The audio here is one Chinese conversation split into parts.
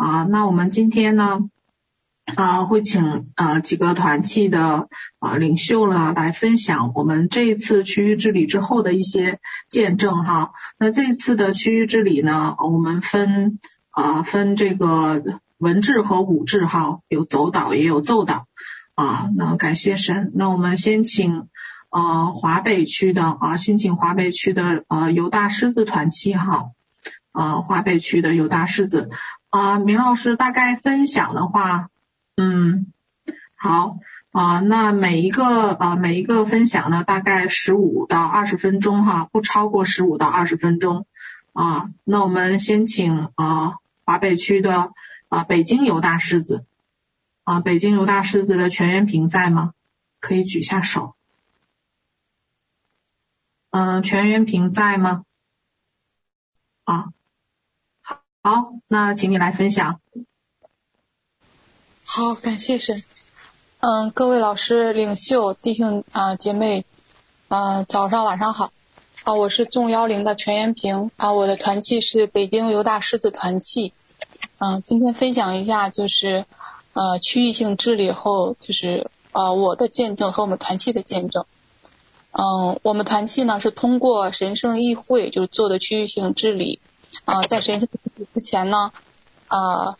啊，那我们今天呢，啊，会请啊几个团契的啊领袖呢来分享我们这一次区域治理之后的一些见证哈。那这次的区域治理呢，我们分啊分这个文治和武治哈，有走导也有奏导啊。那感谢神，那我们先请。呃，华北区的啊，先请华北区的呃犹大狮子团契哈，呃，华北区的犹大狮子啊，明老师大概分享的话，嗯，好啊，那每一个啊每一个分享呢，大概十五到二十分钟哈，不超过十五到二十分钟啊。那我们先请啊华北区的啊北京犹大狮子啊，北京犹大狮子的全元平在吗？可以举下手。嗯，全元平在吗？啊，好，那请你来分享。好，感谢神。嗯，各位老师、领袖、弟兄啊、姐妹，嗯，早上晚上好。啊，我是众幺零的全元平。啊，我的团契是北京犹大狮子团契。嗯，今天分享一下，就是呃区域性治理后，就是呃我的见证和我们团契的见证。嗯，我们团契呢是通过神圣议会就是做的区域性治理啊，在神圣议会之前呢，啊，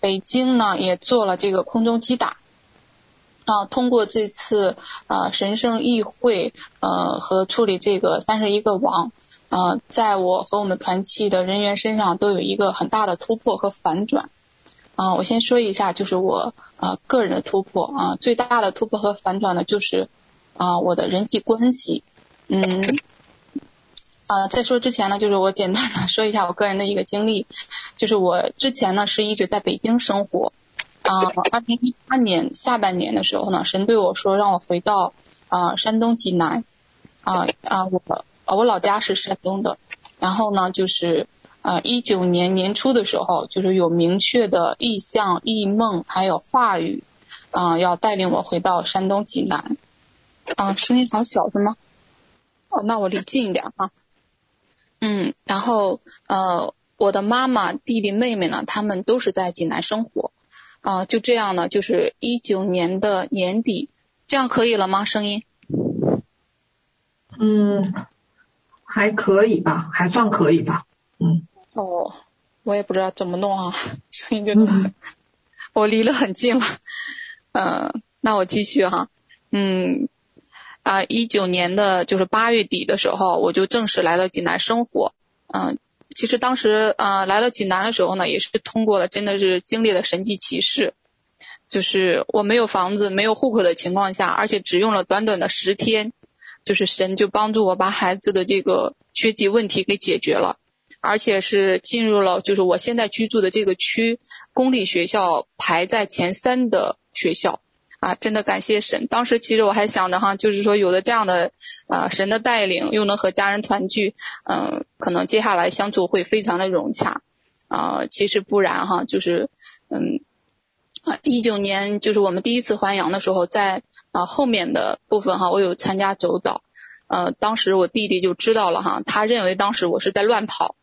北京呢也做了这个空中击打啊，通过这次啊神圣议会呃和处理这个三十一个王啊，在我和我们团契的人员身上都有一个很大的突破和反转啊。我先说一下，就是我啊个人的突破啊，最大的突破和反转呢就是。啊，我的人际关系，嗯，啊，在说之前呢，就是我简单的说一下我个人的一个经历，就是我之前呢是一直在北京生活，啊，二零一八年下半年的时候呢，神对我说让我回到啊山东济南，啊啊我我老家是山东的，然后呢就是呃一九年年初的时候，就是有明确的意向、异梦还有话语，啊要带领我回到山东济南。啊，声音好小是吗？哦，那我离近一点哈。嗯，然后呃，我的妈妈、弟弟、妹妹呢，他们都是在济南生活。啊，就这样呢，就是一九年的年底，这样可以了吗？声音？嗯，还可以吧，还算可以吧。嗯。哦，我也不知道怎么弄啊，声音就。我离得很近了。嗯，那我继续哈。嗯。啊，一九年的就是八月底的时候，我就正式来到济南生活。嗯，其实当时啊来到济南的时候呢，也是通过了，真的是经历了神迹奇事。就是我没有房子、没有户口的情况下，而且只用了短短的十天，就是神就帮助我把孩子的这个学籍问题给解决了，而且是进入了就是我现在居住的这个区公立学校排在前三的学校。啊，真的感谢神！当时其实我还想着哈，就是说有了这样的啊神的带领，又能和家人团聚，嗯、可能接下来相处会非常的融洽。啊、其实不然哈，就是嗯啊，一九年就是我们第一次还阳的时候，在啊后面的部分哈，我有参加走导。呃，当时我弟弟就知道了哈，他认为当时我是在乱跑。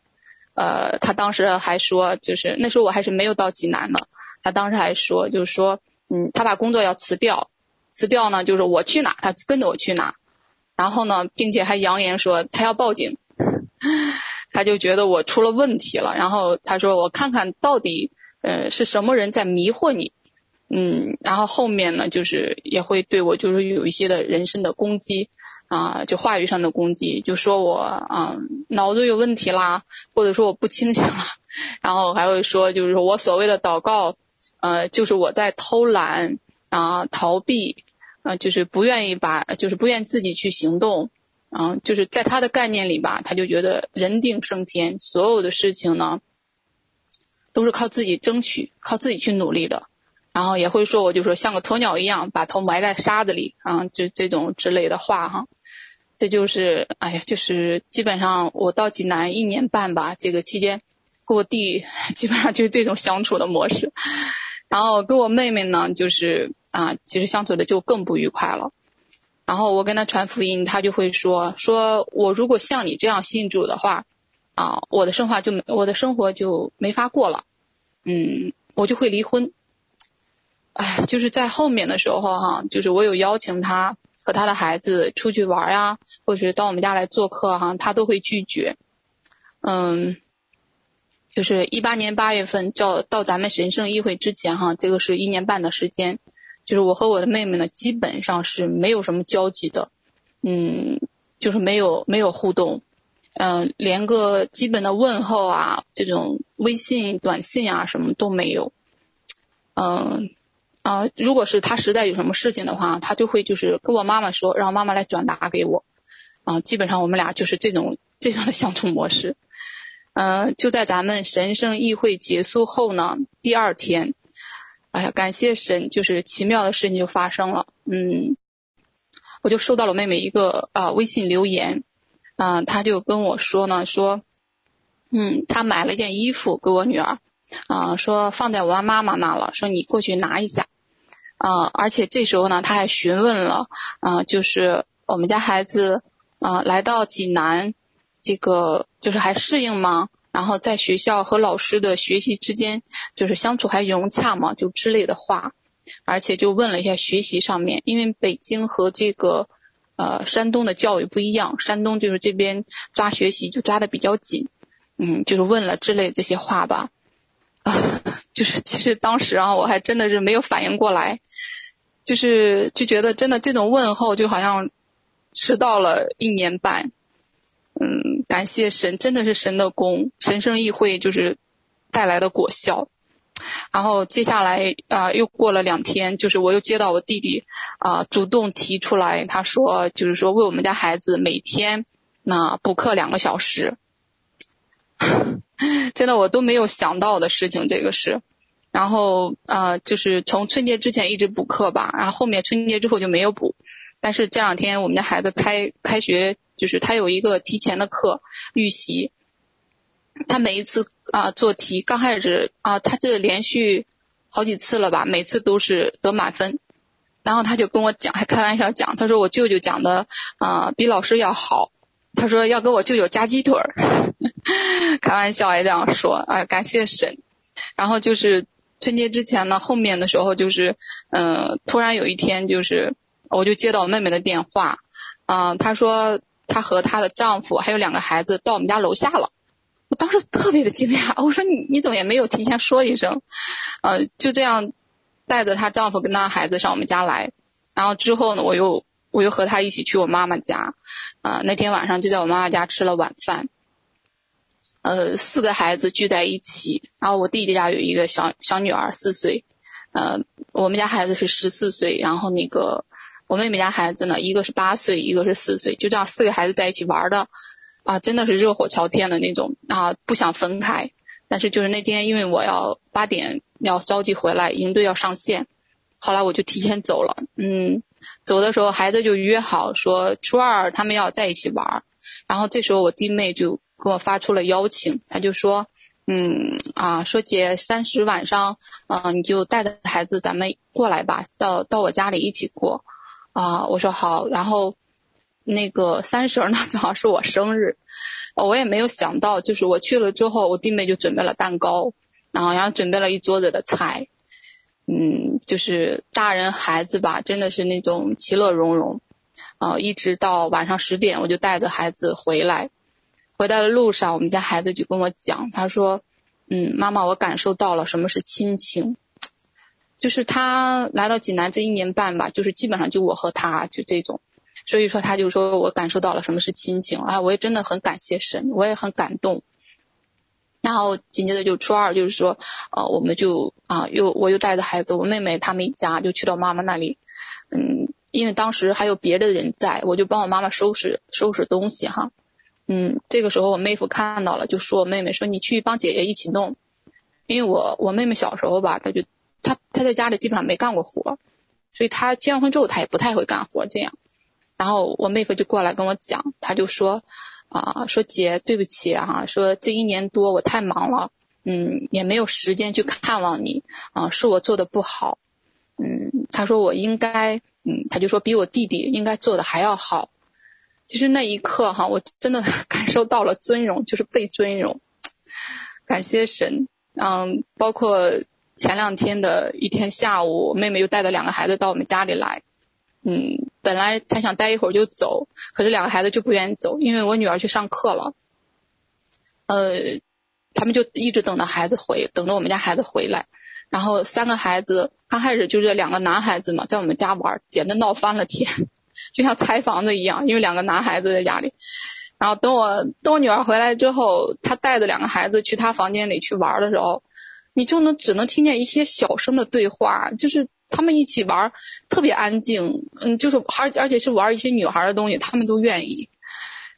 呃，他当时还说，就是那时候我还是没有到济南呢，他当时还说，就是说。嗯，他把工作要辞掉，辞掉呢，就是我去哪，他跟着我去哪，然后呢，并且还扬言说他要报警，他就觉得我出了问题了，然后他说我看看到底，呃，是什么人在迷惑你，嗯，然后后面呢，就是也会对我就是有一些的人身的攻击啊，就话语上的攻击，就说我啊脑子有问题啦，或者说我不清醒了，然后还会说就是我所谓的祷告。呃，就是我在偷懒啊，逃避啊，就是不愿意把，就是不愿意自己去行动啊，就是在他的概念里吧，他就觉得人定胜天，所有的事情呢都是靠自己争取，靠自己去努力的。然后也会说我就说像个鸵鸟一样，把头埋在沙子里啊，就这种之类的话哈。这就是，哎呀，就是基本上我到济南一年半吧，这个期间跟我弟基本上就是这种相处的模式。然后跟我妹妹呢，就是啊，其实相处的就更不愉快了。然后我跟她传福音，她就会说，说我如果像你这样信主的话，啊，我的生活就没我的生活就没法过了。嗯，我就会离婚。哎，就是在后面的时候哈，就是我有邀请他和他的孩子出去玩呀，或者是到我们家来做客哈，他都会拒绝。嗯，就是一八年八月份到到咱们神圣议会之前哈，这个是一年半的时间，就是我和我的妹妹呢，基本上是没有什么交集的，嗯，就是没有没有互动，嗯，连个基本的问候啊，这种微信、短信啊什么都没有，嗯。啊，如果是他实在有什么事情的话，他就会就是跟我妈妈说，让妈妈来转达给我。啊，基本上我们俩就是这种这样的相处模式。嗯、就在咱们神圣议会结束后呢，第二天，哎呀，感谢神，就是奇妙的事情就发生了。嗯，我就收到了妹妹一个啊微信留言，啊，她就跟我说呢，说，嗯，她买了一件衣服给我女儿，啊，说放在我妈妈那了，说你过去拿一下。啊、而且这时候呢，他还询问了，啊、就是我们家孩子，啊、来到济南，这个就是还适应吗？然后在学校和老师的学习之间，就是相处还融洽吗？就之类的话，而且就问了一下学习上面，因为北京和这个呃山东的教育不一样，山东就是这边抓学习就抓的比较紧，嗯，就是问了之类这些话吧。啊，就是其实当时啊，我还真的是没有反应过来，就是就觉得真的这种问候就好像迟到了一年半。嗯，感谢神，真的是神的功，神圣议会就是带来的果效。然后接下来啊，又过了两天，就是我又接到我弟弟啊主动提出来，他说就是说为我们家孩子每天那补课两个小时。真的，我都没有想到的事情，这个是。然后呃，就是从春节之前一直补课吧，然后后面春节之后就没有补。但是这两天我们家孩子开开学，就是他有一个提前的课预习。他每一次啊、做题，刚开始啊、他这连续好几次了吧，每次都是得满分。然后他就跟我讲，还开玩笑讲，他说我舅舅讲的啊、比老师要好。他说要给我舅舅夹鸡腿儿，开玩笑也这样说，哎，感谢神。然后就是春节之前呢，后面的时候就是，嗯、突然有一天就是，我就接到我妹妹的电话，啊、呃，她说她和她的丈夫还有两个孩子到我们家楼下了。我当时特别的惊讶，我说你你怎么也没有提前说一声，呃，就这样带着她丈夫跟她孩子上我们家来，然后之后呢，我又。我又和他一起去我妈妈家，啊、那天晚上就在我妈妈家吃了晚饭，呃，四个孩子聚在一起，然后我弟弟家有一个小小女儿四岁，呃，我们家孩子是十四岁，然后那个我妹妹家孩子呢，一个是八岁，一个是四岁，就这样四个孩子在一起玩的，啊、真的是热火朝天的那种啊、不想分开，但是就是那天因为我要八点要着急回来，营队要上线，后来我就提前走了，嗯。走的时候，孩子就约好说初二他们要在一起玩，然后这时候我弟妹就给我发出了邀请，他就说，嗯啊，说姐三十晚上，嗯、啊，你就带着孩子咱们过来吧，到到我家里一起过，啊，我说好，然后那个三十呢正好是我生日，我也没有想到，就是我去了之后，我弟妹就准备了蛋糕，然后然后准备了一桌子的菜。嗯，就是大人孩子吧，真的是那种其乐融融，啊、一直到晚上十点，我就带着孩子回来。回来的路上，我们家孩子就跟我讲，他说：“嗯，妈妈，我感受到了什么是亲情。就是他来到济南这一年半吧，就是基本上就我和他就这种，所以说他就说我感受到了什么是亲情。啊，我也真的很感谢神，我也很感动。”然后紧接着就初二，就是说，呃，我们就啊，又我又带着孩子，我妹妹他们一家就去到妈妈那里，嗯，因为当时还有别的人在，我就帮我妈妈收拾收拾东西哈，嗯，这个时候我妹夫看到了，就说我妹妹说你去帮姐姐一起弄，因为我我妹妹小时候吧，她就他他在家里基本上没干过活，所以他结完婚之后他也不太会干活这样，然后我妹夫就过来跟我讲，他就说。啊，说姐，对不起啊，说这一年多我太忙了，嗯，也没有时间去看望你，啊，是我做的不好，嗯，他说我应该，嗯，他就说比我弟弟应该做的还要好。其实那一刻哈，我真的 感受到了尊荣，就是被尊荣，感谢神，嗯，包括前两天的一天下午，我妹妹又带着两个孩子到我们家里来。嗯，本来她想待一会儿就走，可是两个孩子就不愿意走，因为我女儿去上课了。呃，他们就一直等着孩子回，等着我们家孩子回来。然后三个孩子刚开始就是两个男孩子嘛，在我们家玩，简直闹翻了天，就像拆房子一样，因为两个男孩子在家里。然后等我等我女儿回来之后，她带着两个孩子去她房间里去玩的时候，你就能只能听见一些小声的对话，就是他们一起玩特别安静，嗯，就是而而且是玩一些女孩的东西，他们都愿意。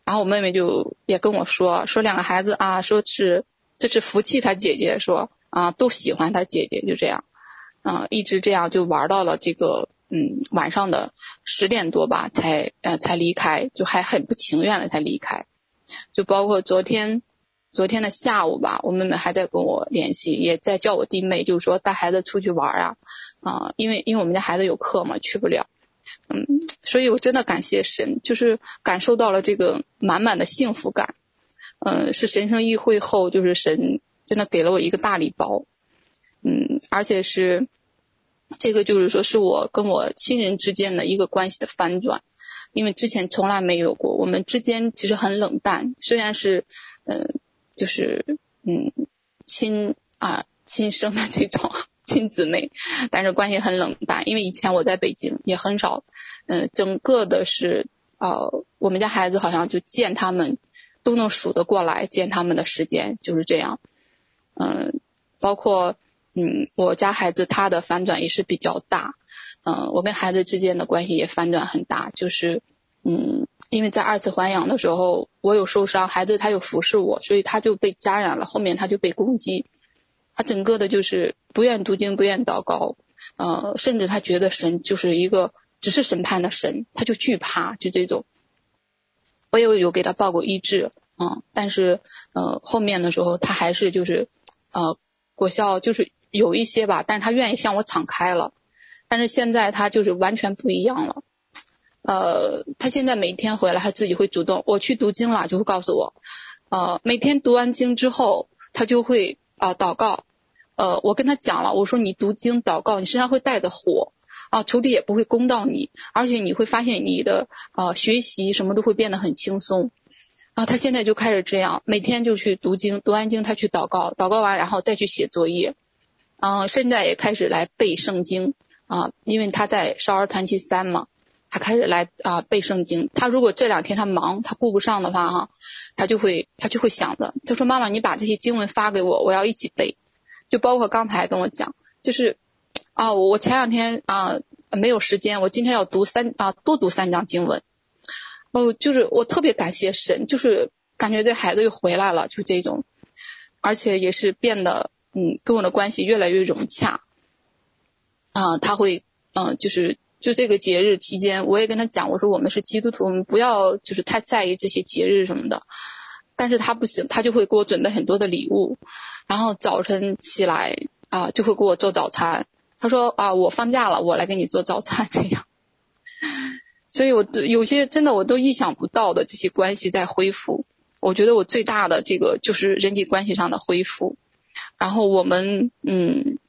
然后我妹妹就也跟我说，说两个孩子啊，说是这是福气，她姐姐说啊都喜欢她姐姐，就这样，啊一直这样就玩到了这个嗯晚上的十点多吧，才呃才离开，就还很不情愿的才离开，就包括昨天昨天的下午吧，我妹妹还在跟我联系，也在叫我弟妹，就是说带孩子出去玩儿啊啊，因为因为我们家孩子有课嘛，去不了。嗯，所以我真的感谢神，就是感受到了这个满满的幸福感。嗯，是神圣议会后，就是神真的给了我一个大礼包。嗯，而且是这个就是说是我跟我亲人之间的一个关系的翻转，因为之前从来没有过，我们之间其实很冷淡，虽然是嗯，就是嗯亲啊亲生的这种。亲姊妹，但是关系很冷淡，因为以前我在北京也很少，嗯、整个的是，呃，我们家孩子好像就见他们都能数得过来，见他们的时间就是这样，嗯、包括嗯，我家孩子他的反转也是比较大，嗯、我跟孩子之间的关系也反转很大，就是嗯，因为在二次还阳的时候我有受伤，孩子他有服侍我，所以他就被感染了，后面他就被攻击。他整个的就是不愿读经，不愿祷告，呃，甚至他觉得神就是一个只是审判的神，他就惧怕，就这种。我也有给他报过医治，嗯、但是呃后面的时候他还是就是呃果效就是有一些吧，但是他愿意向我敞开了，但是现在他就是完全不一样了，呃，他现在每天回来他自己会主动，我去读经了就会告诉我，呃，每天读完经之后他就会。啊，祷告，呃，我跟他讲了，我说你读经祷告，你身上会带着火，啊，仇敌也不会攻到你，而且你会发现你的呃学习什么都会变得很轻松，啊，他现在就开始这样，每天就去读经，读完经他去祷告，祷告完然后再去写作业，嗯，现在也开始来背圣经，啊，因为他在少儿团契三嘛，他开始来啊背圣经，他如果这两天他忙，他顾不上的话哈。他就会，他就会想的。他说：“妈妈，你把这些经文发给我，我要一起背。”就包括刚才跟我讲，就是啊，我前两天啊没有时间，我今天要读三啊多读三章经文。哦，就是我特别感谢神，就是感觉这孩子又回来了，就这种，而且也是变得嗯跟我的关系越来越融洽。啊，他会嗯、就是。就这个节日期间，我也跟他讲，我说我们是基督徒，我们不要就是太在意这些节日什么的。但是他不行，他就会给我准备很多的礼物，然后早晨起来啊就会给我做早餐。他说啊，我放假了，我来给你做早餐这样。所以我有些真的我都意想不到的这些关系在恢复。我觉得我最大的这个就是人际关系上的恢复。然后我们嗯，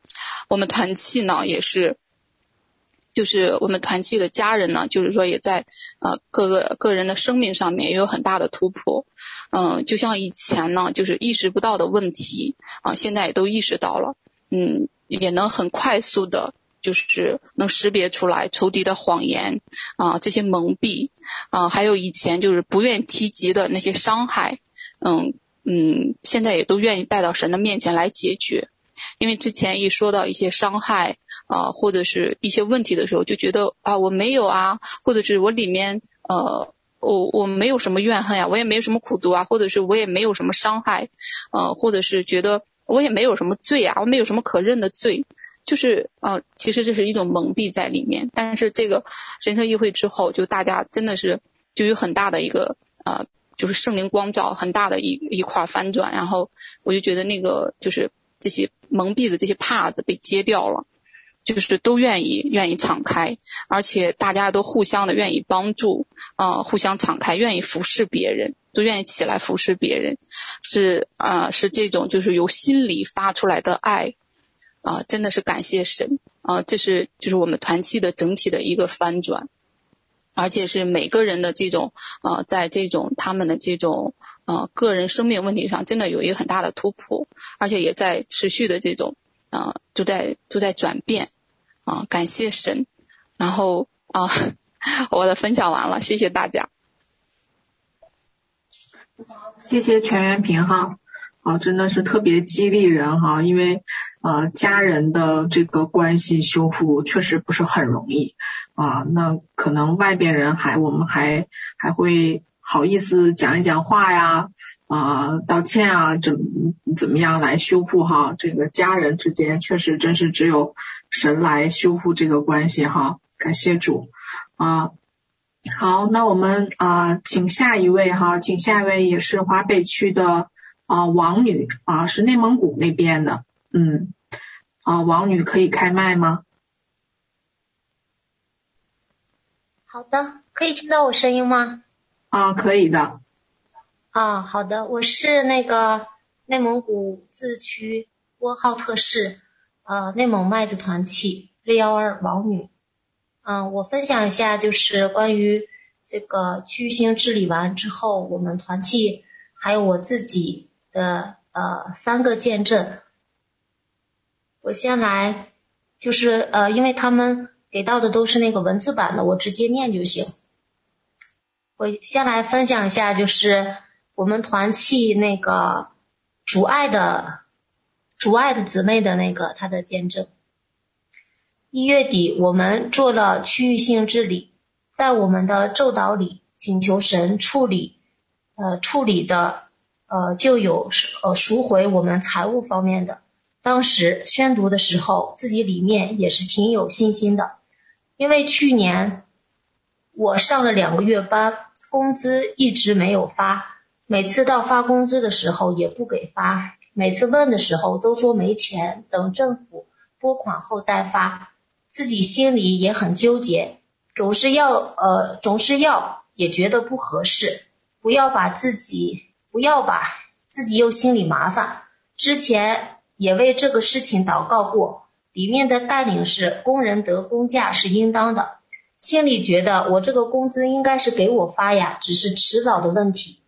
我们团契呢也是。就是我们团契的家人呢，就是说也在呃各个个人的生命上面也有很大的突破，嗯、就像以前呢，就是意识不到的问题啊、现在也都意识到了，嗯，也能很快速的，就是能识别出来仇敌的谎言啊、这些蒙蔽。啊、还有以前就是不愿提及的那些伤害，嗯嗯，现在也都愿意带到神的面前来解决，因为之前一说到一些伤害。啊，或者是一些问题的时候，就觉得啊，我没有啊，或者是我里面呃，我我没有什么怨恨呀，我也没有什么苦毒啊，或者是我也没有什么伤害，呃，或者是觉得我也没有什么罪啊，我没有什么可认的罪，就是啊，其实这是一种蒙蔽在里面。但是这个神圣议会之后，就大家真的是就有很大的一个呃，就是圣灵光照，很大的一一块翻转，然后我就觉得那个就是这些蒙蔽的这些帕子被揭掉了。就是都愿意愿意敞开，而且大家都互相的愿意帮助，啊、互相敞开，愿意服侍别人，都愿意起来服侍别人，是啊、是这种就是由心里发出来的爱，啊，真的是感谢神啊，这是就是我们团契的整体的一个翻转，而且是每个人的这种啊，在这种他们的这种啊个人生命问题上，真的有一个很大的突破，而且也在持续的这种啊，就在就在转变啊，感谢神，然后啊，我的分享完了，谢谢大家。谢谢全员平哈，啊，真的是特别激励人哈，因为呃家人的这个关系修复确实不是很容易。啊，那可能外边人还我们还还会好意思讲一讲话呀啊道歉啊怎怎么样来修复哈，这个家人之间确实真是只有神来修复这个关系哈，感谢主啊。好，那我们啊、呃，请下一位哈，请下一位也是华北区的啊、呃、王女啊，是内蒙古那边的，嗯，啊王女可以开麦吗？好的，可以听到我声音吗？啊，可以的。啊，好的，我是那个内蒙古自治区呼和浩特市呃内蒙麦子团契六幺二王女。嗯，我分享一下，就是关于这个区域性治理完之后，我们团契还有我自己的呃三个见证。我先来，就是呃，因为他们给到的都是那个文字版的，我直接念就行。我先来分享一下，就是我们团契那个主爱的主爱的姊妹的那个她的见证。一月底，我们做了区域性治理，在我们的咒祷里请求神处理，呃，处理的呃就有呃赎回我们财务方面的。当时宣读的时候，自己里面也是挺有信心的，因为去年我上了两个月班，工资一直没有发，每次到发工资的时候也不给发，每次问的时候都说没钱，等政府拨款后再发。自己心里也很纠结，总是要呃，总是要也觉得不合适，不要把自己不要把自己又心里麻烦。之前也为这个事情祷告过，里面的带领是工人得工价是应当的，心里觉得我这个工资应该是给我发呀，只是迟早的问题。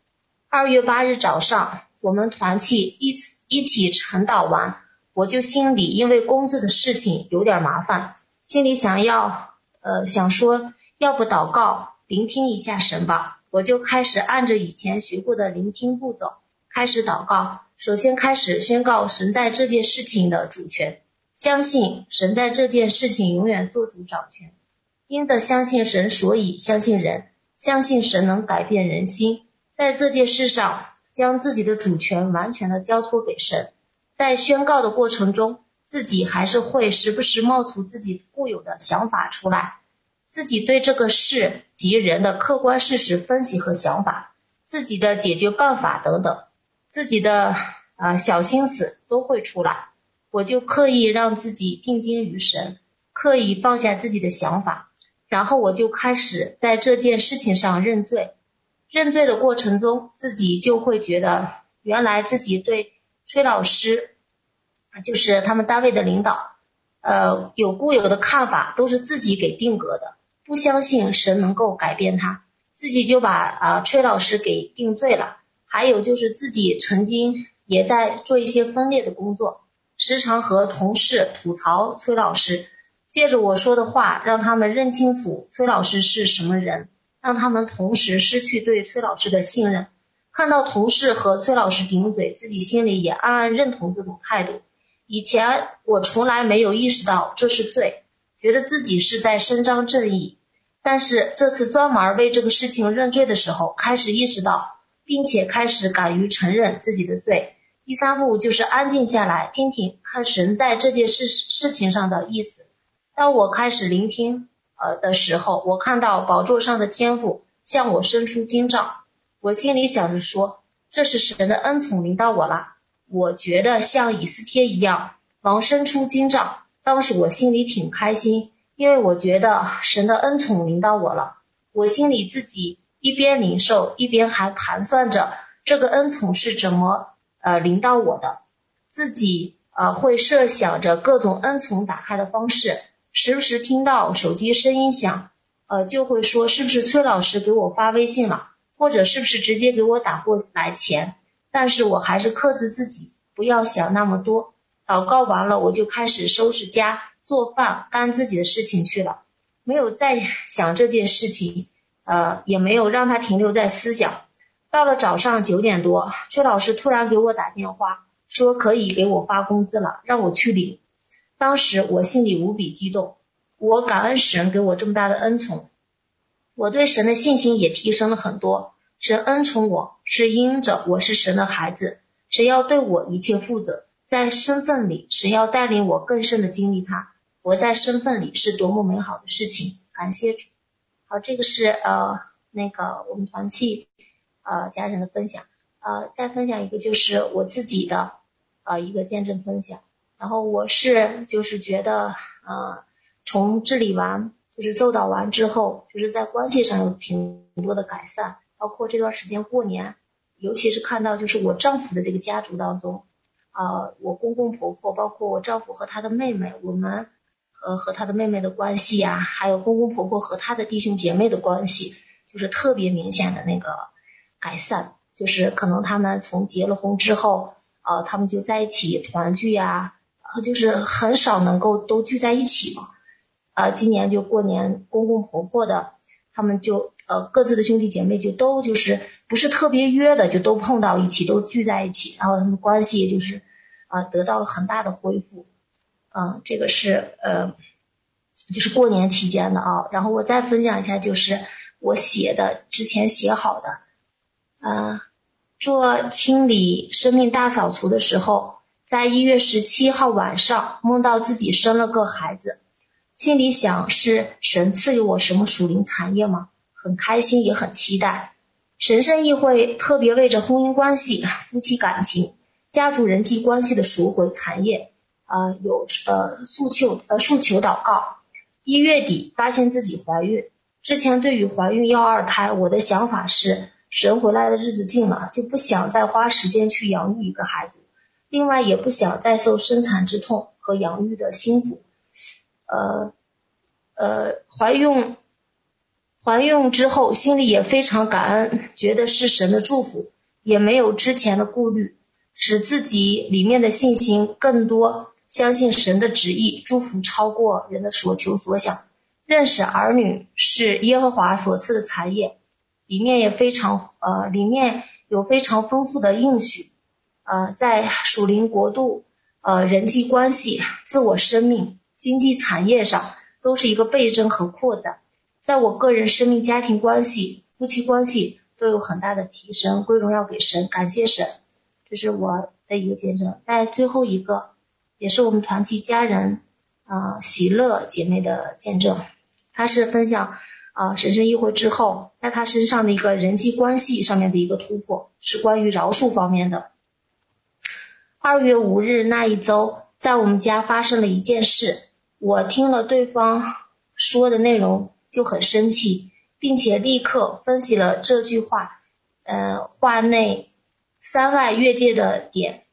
二月八日早上，我们团契一起一起晨祷完，我就心里因为工资的事情有点麻烦。心里想要，呃，想说，要不祷告，聆听一下神吧。我就开始按着以前学过的聆听步骤，开始祷告。首先开始宣告神在这件事情的主权，相信神在这件事情永远做主掌权。因着相信神，所以相信人，相信神能改变人心，在这件事上将自己的主权完全的交托给神。在宣告的过程中。自己还是会时不时冒出自己固有的想法出来，自己对这个事及人的客观事实分析和想法，自己的解决办法等等，自己的呃小心思都会出来。我就刻意让自己定睛于神，刻意放下自己的想法，然后我就开始在这件事情上认罪。认罪的过程中，自己就会觉得原来自己对崔老师。就是他们单位的领导，呃，有固有的看法都是自己给定格的，不相信神能够改变他，自己就把啊、呃、崔老师给定罪了。还有就是自己曾经也在做一些分裂的工作，时常和同事吐槽崔老师，借着我说的话让他们认清楚崔老师是什么人，让他们同时失去对崔老师的信任。看到同事和崔老师顶嘴，自己心里也暗暗认同这种态度。以前我从来没有意识到这是罪，觉得自己是在伸张正义。但是这次专门为这个事情认罪的时候，开始意识到，并且开始敢于承认自己的罪。第三步就是安静下来，听听看神在这件事事情上的意思。当我开始聆听呃的时候，我看到宝座上的天父向我伸出金杖，我心里想着说，这是神的恩宠临到我了。我觉得像以斯帖一样，王伸出金杖，当时我心里挺开心，因为我觉得神的恩宠临到我了。我心里自己一边领受，一边还盘算着这个恩宠是怎么呃临到我的，自己呃，会设想着各种恩宠打开的方式，时不时听到手机声音响，呃，就会说是不是崔老师给我发微信了，或者是不是直接给我打过来钱？但是我还是克制自己，不要想那么多。祷告完了，我就开始收拾家、做饭、干自己的事情去了，没有再想这件事情，呃，也没有让它停留在思想。到了早上九点多，崔老师突然给我打电话。说可以给我发工资了，让我去领。当时我心里无比激动，我感恩神给我这么大的恩宠，我对神的信心也提升了很多。神恩宠我是因着我是神的孩子，神要对我一切负责，在身份里神要带领我更深的经历他。我在身份里是多么美好的事情，感谢主。好，这个是呃那个我们团契呃家人的分享，呃再分享一个就是我自己的。呃，一个见证分享。然后我是就是觉得，呃，从治理完就是咒祷完之后，就是在关系上有挺多的改善。包括这段时间过年，尤其是看到就是我丈夫的这个家族当中，呃，我公公婆婆，包括我丈夫和他的妹妹，我们和和他的妹妹的关系呀，还有公公婆婆和他的弟兄姐妹的关系，就是特别明显的那个改善。就是可能他们从结了婚之后。呃，他们就在一起团聚呀，就是很少能够都聚在一起嘛。呃，今年就过年，公公婆婆的，他们就呃各自的兄弟姐妹就都就是不是特别约的，就都碰到一起，都聚在一起，然后他们关系也就是啊、得到了很大的恢复。嗯、呃，这个是呃就是过年期间的啊。然后我再分享一下，就是我写的之前写好的，呃。做清理生命大扫除的时候，在一月十七号晚上梦到自己生了个孩子，心里想是神赐给我什么属灵产业吗？很开心也很期待。神圣议会特别为着婚姻关系、夫妻感情、家族人际关系的赎回产业，呃有呃诉求呃诉求祷告。一月底发现自己怀孕，之前对于怀孕要二胎，我的想法是。神回来的日子近了，就不想再花时间去养育一个孩子，另外也不想再受生产之痛和养育的辛苦。呃呃，怀孕怀孕之后，心里也非常感恩，觉得是神的祝福，也没有之前的顾虑，使自己里面的信心更多，相信神的旨意，祝福超过人的所求所想。认识儿女是耶和华所赐的产业。里面也非常呃，里面有非常丰富的应许，呃，在属灵国度、呃人际关系、自我生命、经济产业上都是一个倍增和扩展。在我个人生命、家庭关系、夫妻关系都有很大的提升，归荣耀给神，感谢神。这是我的一个见证。在最后一个，也是我们团契家人啊、喜乐姐妹的见证，她是分享。啊，神圣议会之后，在她身上的一个人际关系上面的一个突破，是关于饶恕方面的。二月五日那一周，在我们家发生了一件事，我听了对方说的内容就很生气，并且立刻分析了这句话，呃，话内三外越界的点。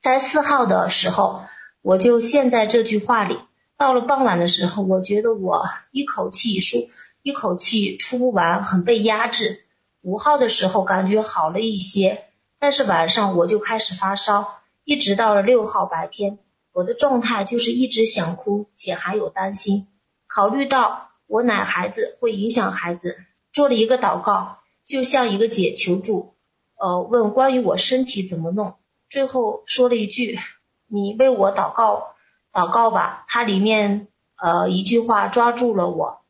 在四号的时候，我就陷在这句话里。到了傍晚的时候，我觉得我一口气说一口气出不完，很被压制。五号的时候感觉好了一些，但是晚上我就开始发烧，一直到了六号白天，我的状态就是一直想哭，且还有担心。考虑到我奶孩子会影响孩子，做了一个祷告，就向一个姐求助，呃，问关于我身体怎么弄。最后说了一句：“你为我祷告。”祷告吧，它里面呃一句话抓住了我，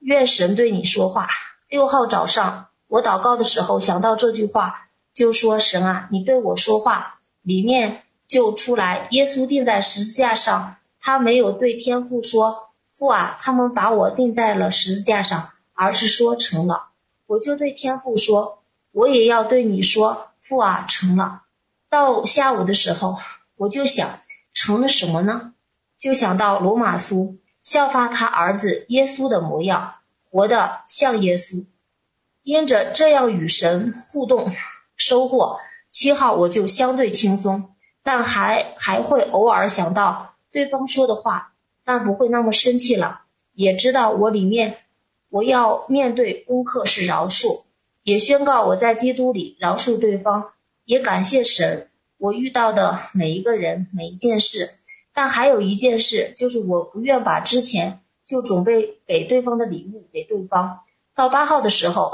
愿神对你说话。六号早上我祷告的时候想到这句话，就说神啊，你对我说话，里面就出来耶稣钉在十字架上，他没有对天父说父啊，他们把我钉在了十字架上，而是说成了。我就对天父说，我也要对你说父啊，成了。到下午的时候，我就想。成了什么呢？就想到罗马苏效法他儿子耶稣的模样，活得像耶稣。因着这样与神互动，收获七号我就相对轻松，但还还会偶尔想到对方说的话，但不会那么生气了。也知道我里面我要面对功课是饶恕，也宣告我在基督里饶恕对方，也感谢神，我遇到的每一个人每一件事。但还有一件事，就是我不愿把之前就准备给对方的礼物给对方。到八号的时候，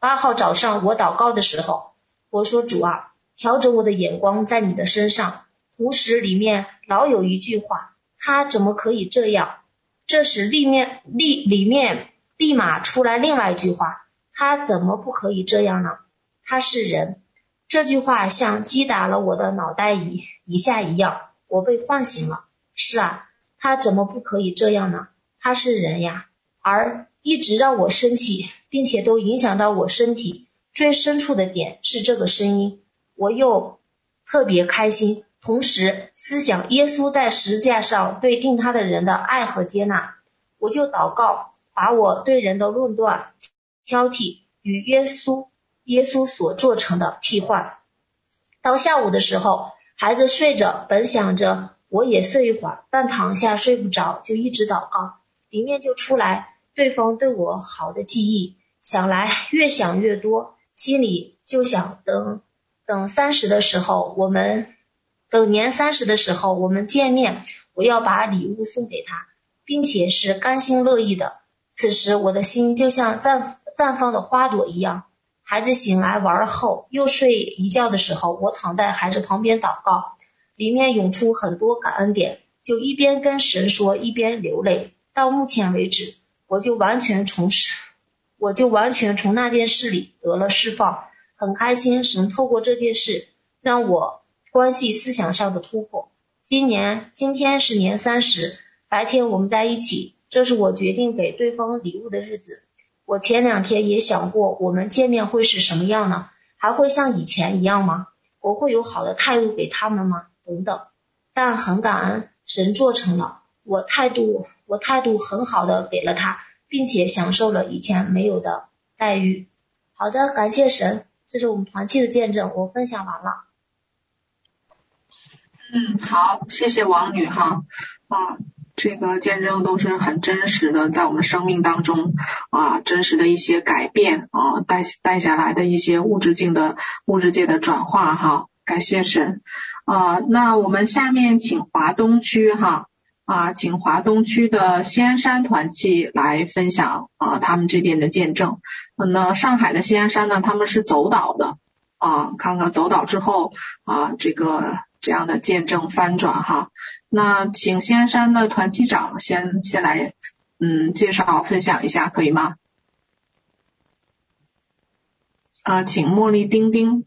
八号早上我祷告的时候，我说主啊，调整我的眼光在你的身上。同时里面老有一句话，他怎么可以这样？这时里面立里面立马出来另外一句话，他怎么不可以这样呢？他是人。这句话像击打了我的脑袋一一下一样。我被唤醒了。是啊，他怎么不可以这样呢？他是人呀，而一直让我生气，并且都影响到我身体最深处的点是这个声音。我又特别开心，同时思想耶稣在十字架上对定他的人的爱和接纳，我就祷告，把我对人的论断、挑剔与耶稣耶稣所做成的替换。到下午的时候。孩子睡着，本想着我也睡一会儿，但躺下睡不着，就一直祷告，里面就出来对方对我好的记忆，想来越想越多，心里就想等等三十的时候，我们等年三十的时候我们见面，我要把礼物送给他，并且是甘心乐意的。此时我的心就像绽绽放的花朵一样。孩子醒来玩后又睡一觉的时候，我躺在孩子旁边祷告，里面涌出很多感恩点，就一边跟神说，一边流泪。到目前为止，我就完全从我就完全从那件事里得了释放，很开心。神透过这件事让我关系思想上的突破。今年今天是年三十，白天我们在一起，这是我决定给对方礼物的日子。我前两天也想过，我们见面会是什么样呢？还会像以前一样吗？我会有好的态度给他们吗？等等。但很感恩，神做成了，我态度我态度很好的给了他，并且享受了以前没有的待遇。好的，感谢神，这是我们团契的见证，我分享完了。嗯，好，谢谢王女哈啊。这个见证都是很真实的，在我们生命当中啊，真实的一些改变啊，带带下来的一些物质境的物质界的转化哈，感谢神啊。那我们下面请华东区哈，啊请华东区的西安山团契来分享啊，他们这边的见证。那上海的西安山呢，他们是走岛的啊，看看走岛之后啊，这个这样的见证翻转哈。那请仙山的团契长先先来，嗯，介绍分享一下，可以吗？啊，请茉莉丁丁。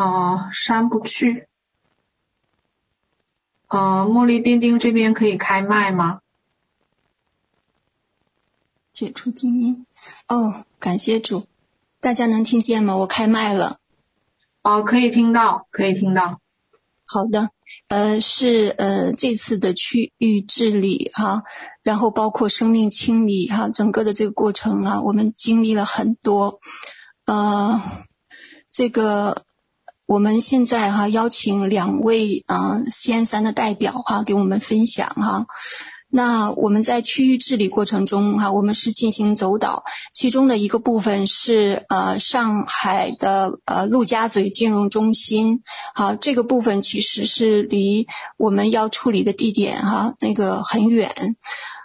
啊，删不去。啊，茉莉丁丁这边可以开麦吗？解除静音。哦，感谢主。大家能听见吗？我开麦了。哦，可以听到，可以听到。好的，呃，是呃这次的区域治理哈，然后包括生命清理哈，整个的这个过程啊，我们经历了很多。呃，这个我们现在哈邀请两位啊西安山的代表哈给我们分享哈。那我们在区域治理过程中，哈，我们是进行走导，其中的一个部分是呃上海的呃陆家嘴金融中心，好，这个部分其实是离我们要处理的地点哈那个很远。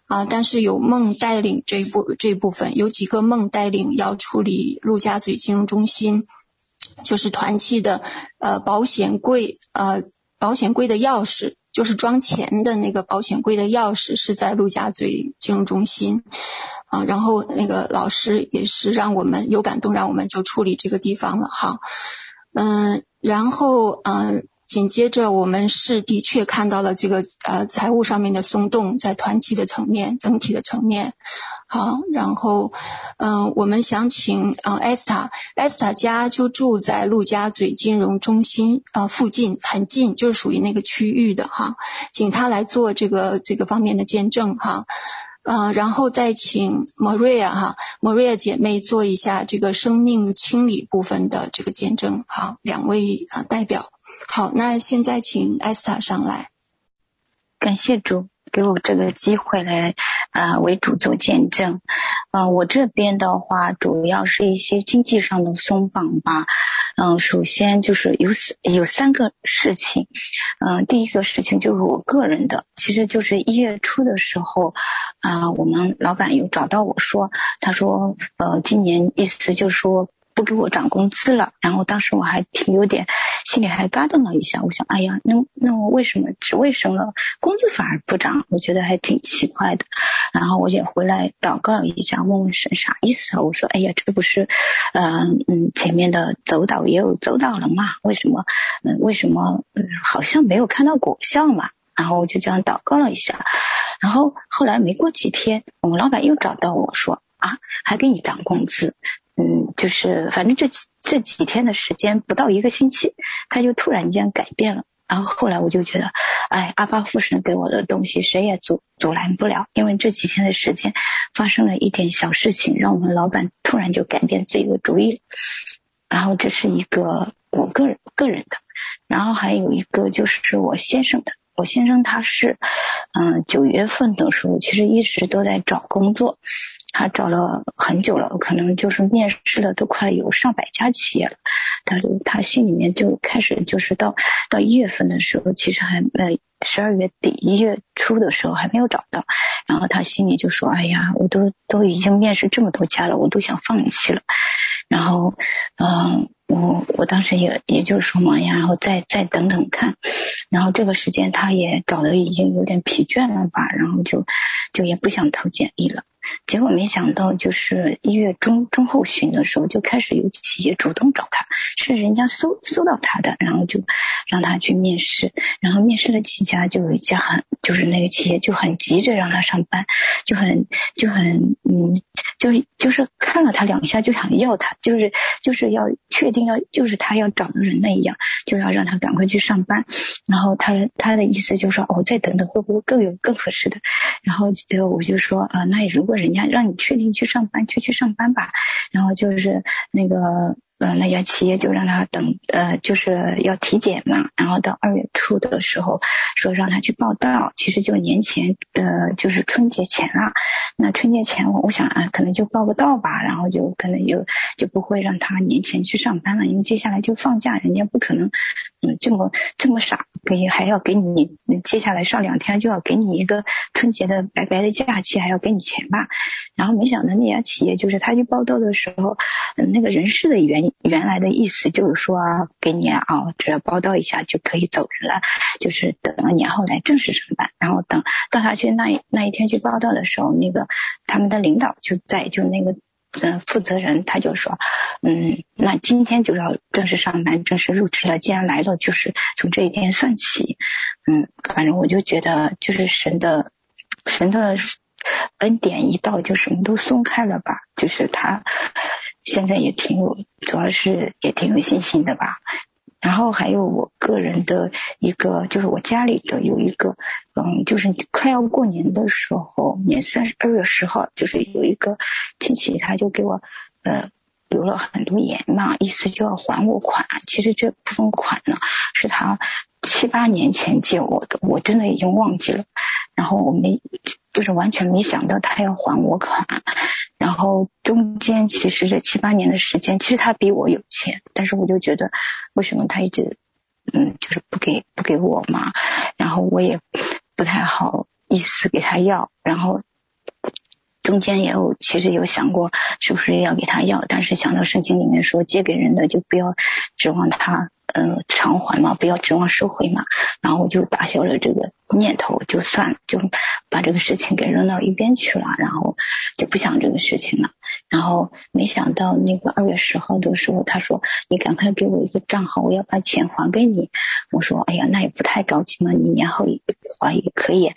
啊，但是有梦带领这一部这一部分，有几个梦带领要处理陆家嘴金融中心，就是团契的呃保险柜呃保险柜的钥匙。就是装钱的那个保险柜的钥匙是在陆家嘴金融中心啊，然后那个老师也是让我们有感动，让我们就处理这个地方了哈，嗯，然后嗯。紧接着，我们是的确看到了这个呃财务上面的松动，在团体的层面、整体的层面。好，然后嗯、我们想请啊艾斯塔，艾斯塔家就住在陆家嘴金融中心啊、附近，很近，就是属于那个区域的哈，请他来做这个这个方面的见证哈。呃，然后再请 Maria 哈，Maria 姐妹做一下这个生命清理部分的这个见证。好，两位啊代表。好，那现在请艾斯塔上来。感谢主给我这个机会来啊、为主做见证。嗯、我这边的话主要是一些经济上的松绑吧。嗯，首先就是有有三个事情。嗯，第一个事情就是我个人的，其实就是一月初的时候啊，我们老板有找到我说，他说呃，今年意思就是说。不给我涨工资了，然后当时我还挺有点心里还嘎噔了一下，我想，哎呀，那那我为什么职位升了，工资反而不涨？我觉得还挺奇怪的。然后我也回来祷告了一下，问问神啥意思啊？我说，哎呀，这不是，嗯、嗯，前面的走导也有走导了嘛？为什么，嗯，为什么，嗯，好像没有看到果效嘛？然后我就这样祷告了一下，然后后来没过几天，我们老板又找到我说，啊，还给你涨工资。嗯，就是反正这几这几天的时间不到一个星期，他就突然间改变了。然后后来我就觉得，哎，阿爸父神给我的东西谁也阻阻拦不了。因为这几天的时间发生了一点小事情，让我们老板突然就改变自己的主意。然后这是一个我个人个人的，然后还有一个就是我先生的。我先生他是，嗯，九月份的时候其实一直都在找工作。他找了很久了，可能就是面试了都快有上百家企业了。他就他心里面就开始就是到到一月份的时候，其实还呃十二月底一月初的时候还没有找到。然后他心里就说：“哎呀，我都都已经面试这么多家了，我都想放弃了。”然后嗯，我我当时也也就是说嘛，然后再再等等看。然后这个时间他也找的已经有点疲倦了吧，然后就就也不想投简历了。结果没想到，就是一月中中后旬的时候，就开始有企业主动找他，是人家搜搜到他的，然后就让他去面试，然后面试了几家，就有一家很，就是那个企业就很急着让他上班，就很就很嗯，就是就是看了他两下就想要他，就是就是要确定要就是他要找的人那一样，就要让他赶快去上班，然后他他的意思就是说，哦，再等等会不会更有更合适的，然后我就说啊、那如果。人家让你确定去上班就去上班吧，然后就是那个。呃，那家企业就让他等，呃，就是要体检嘛，然后到二月初的时候说让他去报到，其实就年前，呃，就是春节前啊。那春节前我我想啊，可能就报个到吧，然后就可能就就不会让他年前去上班了，因为接下来就放假，人家不可能嗯这么这么傻，给还要给你接下来上两天就要给你一个春节的白白的假期，还要给你钱吧。然后没想到那家企业就是他去报到的时候，那个人事的原。原来的意思就是说，给你啊，只要报到一下就可以走人了，就是等到年后来正式上班。然后等到他去那那一天去报到的时候，那个他们的领导就在，就那个嗯负责人他就说，嗯，那今天就要正式上班，正式入职了。既然来了，就是从这一天算起。嗯，反正我就觉得，就是神的神的恩典一到，就什么都松开了吧，就是他。现在也挺有，主要是也挺有信心的吧。然后还有我个人的一个，就是我家里的有一个，嗯，就是快要过年的时候，年三十二月十号，就是有一个亲戚他就给我，呃，留了很多言嘛，意思就要还我款。其实这部分款呢，是他七八年前借我的，我真的已经忘记了。然后我没，就是完全没想到他要还我款。然后中间其实这七八年的时间，其实他比我有钱，但是我就觉得为什么他一直嗯就是不给不给我嘛，然后我也不太好意思给他要，然后中间也有其实有想过是不是要给他要，但是想到圣经里面说借给人的就不要指望他嗯偿还嘛，不要指望收回嘛，然后我就打消了这个。念头就算了，就把这个事情给扔到一边去了，然后就不想这个事情了。然后没想到那个二月十号的时候，他说：“你赶快给我一个账号，我要把钱还给你。”我说：“哎呀，那也不太着急嘛，你年后还也可以。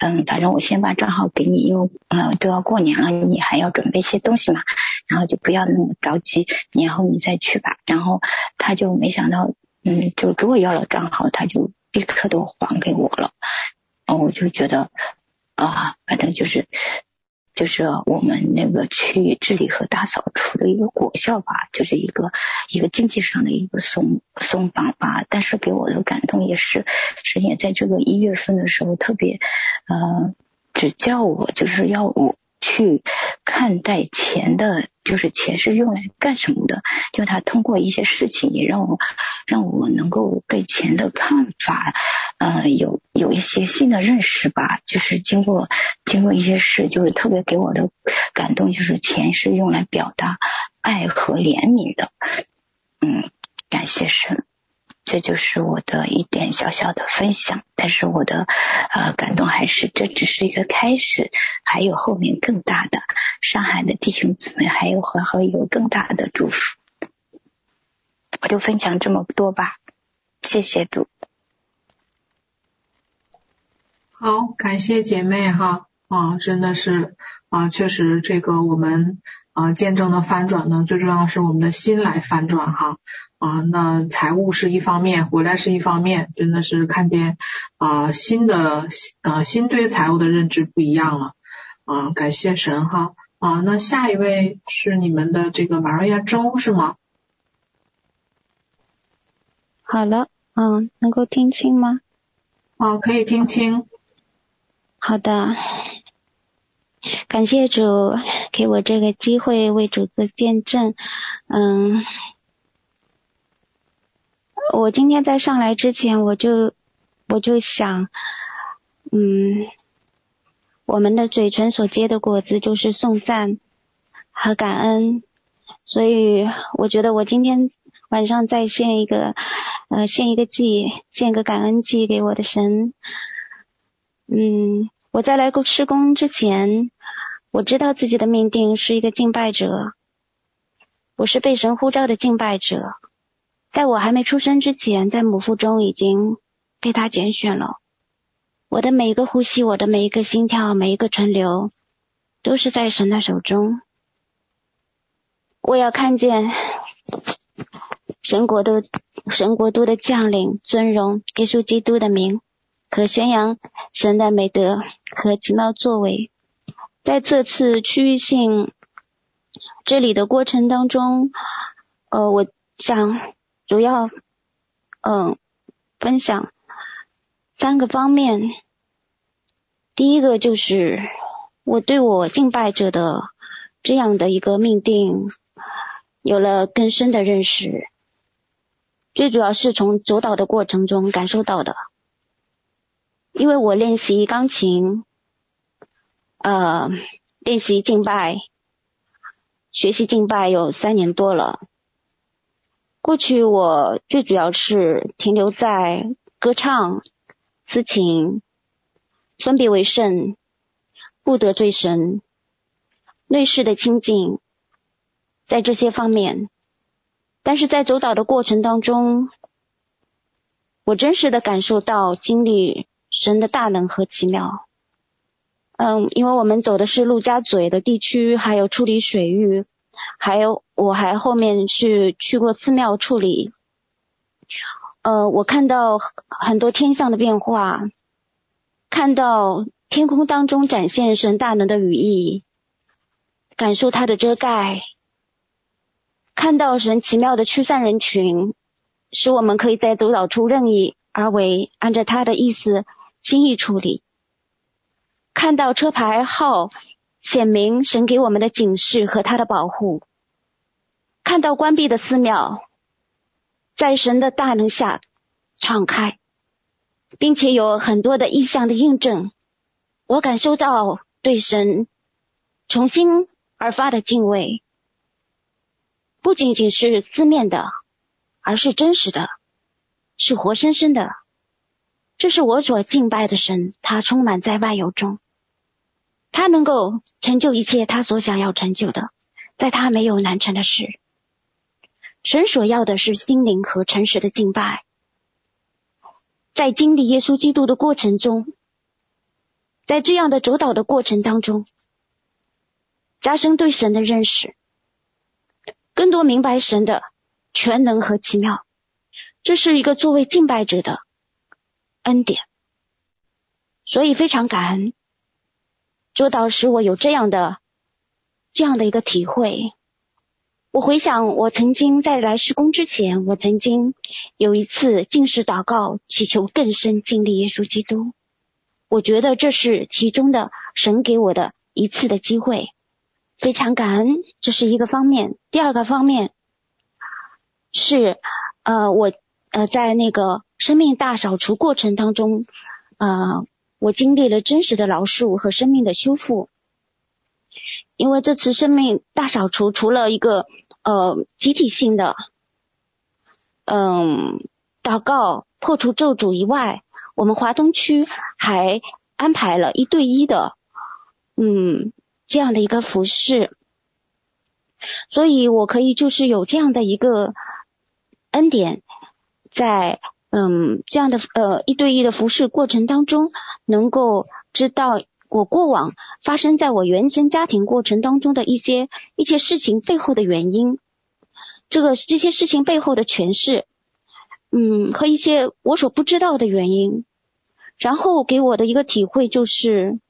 嗯，反正我先把账号给你，因为嗯都要过年了，你还要准备些东西嘛，然后就不要那么着急，年后你再去吧。”然后他就没想到，嗯，就给我要了账号，他就。立刻都还给我了，我就觉得啊，反正就是就是我们那个去治理和大扫除的一个果效吧，就是一个一个经济上的一个松松绑吧。但是给我的感动也是，是也在这个一月份的时候特别呃只叫我，就是要我。去看待钱的，就是钱是用来干什么的？就他通过一些事情，也让我让我能够对钱的看法，呃，有有一些新的认识吧。就是经过经过一些事，就是特别给我的感动，就是钱是用来表达爱和怜悯的。嗯，感谢神。这就是我的一点小小的分享，但是我的呃感动还是这只是一个开始，还有后面更大的，上海的弟兄姊妹还有还会有更大的祝福，我就分享这么多吧，谢谢主。好，感谢姐妹哈啊，真的是啊，确实这个我们啊见证的翻转呢，最重要是我们的心来翻转哈。啊，那财务是一方面，回来是一方面，真的是看见啊新的啊新对财务的认知不一样了啊，感谢神哈啊，那下一位是你们的这个马瑞亚周是吗？好了，嗯，能够听清吗？啊，可以听清。好的，感谢主给我这个机会为主做见证，嗯。我今天在上来之前，我就我就想，嗯，我们的嘴唇所结的果子就是颂赞和感恩，所以我觉得我今天晚上再献一个，呃，献一个祭，献个感恩祭给我的神。嗯，我在来过施工之前，我知道自己的命定是一个敬拜者，我是被神呼召的敬拜者。在我还没出生之前，在母腹中已经被他拣选了。我的每一个呼吸，我的每一个心跳，每一个存留，都是在神的手中。我要看见神国度、神国度的降临、尊荣，耶稣基督的名，可宣扬神的美德和奇妙作为。在这次区域性治理的过程当中，呃，我想。主要，嗯，分享三个方面。第一个就是我对我敬拜者的这样的一个命定有了更深的认识。最主要是从走祷的过程中感受到的，因为我练习钢琴，呃，练习敬拜，学习敬拜有三年多了。过去我最主要是停留在歌唱、司琴、分别为圣、不得罪神、内室的清净，在这些方面。但是在走祷的过程当中，我真实的感受到经历神的大能和奇妙。嗯，因为我们走的是陆家嘴的地区，还有处理水域。还有，我还后面是去过寺庙处理，呃，我看到很多天象的变化，看到天空当中展现神大能的羽翼，感受它的遮盖，看到神奇妙的驱散人群，使我们可以在走导处任意而为，按照他的意思轻易处理，看到车牌号。显明神给我们的警示和他的保护。看到关闭的寺庙，在神的大能下敞开，并且有很多的异象的印证。我感受到对神从心而发的敬畏，不仅仅是字面的，而是真实的，是活生生的。这是我所敬拜的神，他充满在万有中。他能够成就一切他所想要成就的，在他没有难成的事。神所要的是心灵和诚实的敬拜。在经历耶稣基督的过程中，在这样的主导的过程当中，加深对神的认识，更多明白神的全能和奇妙。这是一个作为敬拜者的恩典，所以非常感恩。做到使我有这样的这样的一个体会。我回想，我曾经在来施工之前，我曾经有一次进食祷告，祈求更深经历耶稣基督。我觉得这是其中的神给我的一次的机会，非常感恩。这是一个方面。第二个方面是，呃，我呃在那个生命大扫除过程当中，呃，我经历了真实的饶恕和生命的修复。因为这次生命大扫除，除了一个呃集体性的嗯祷告破除咒诅以外，我们华东区还安排了一对一的嗯这样的一个服饰，所以我可以就是有这样的一个恩典，在嗯这样的呃一对一的服侍过程当中，能够知道。我过往发生在我原生家庭过程当中的一些一些事情背后的原因，这个这些事情背后的诠释，嗯，和一些我所不知道的原因，然后给我的一个体会就是，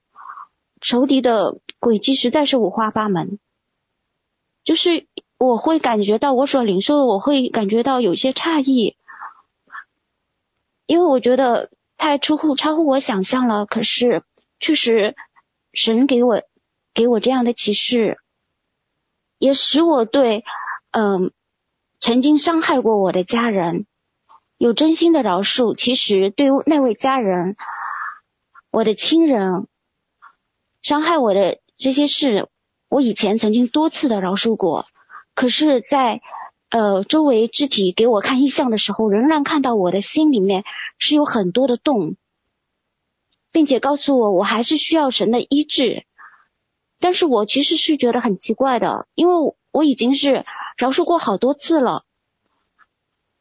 仇敌的轨迹实在是五花八门，就是我会感觉到我所领受，我会感觉到有些诧异，因为我觉得太出乎超乎我想象了，可是。确实，神给我给我这样的启示，也使我对嗯、曾经伤害过我的家人有真心的饶恕。其实对那位家人，我的亲人伤害我的这些事，我以前曾经多次的饶恕过。可是，在呃周围肢体给我看异象的时候，仍然看到我的心里面是有很多的洞。并且告诉我，我还是需要神的医治。但是我其实是觉得很奇怪的，因为我已经是饶恕过好多次了，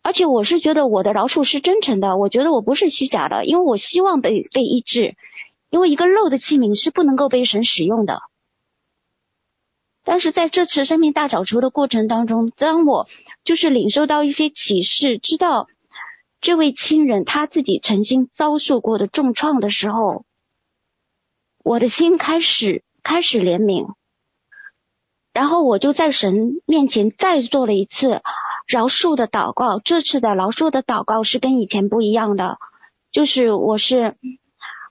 而且我是觉得我的饶恕是真诚的，我觉得我不是虚假的，因为我希望被被医治。因为一个漏的器皿是不能够被神使用的。但是在这次生命大扫除的过程当中，当我就是领受到一些启示，知道。这位亲人他自己曾经遭受过的重创的时候，我的心开始开始怜悯，然后我就在神面前再做了一次饶恕的祷告。这次的饶恕的祷告是跟以前不一样的，就是我是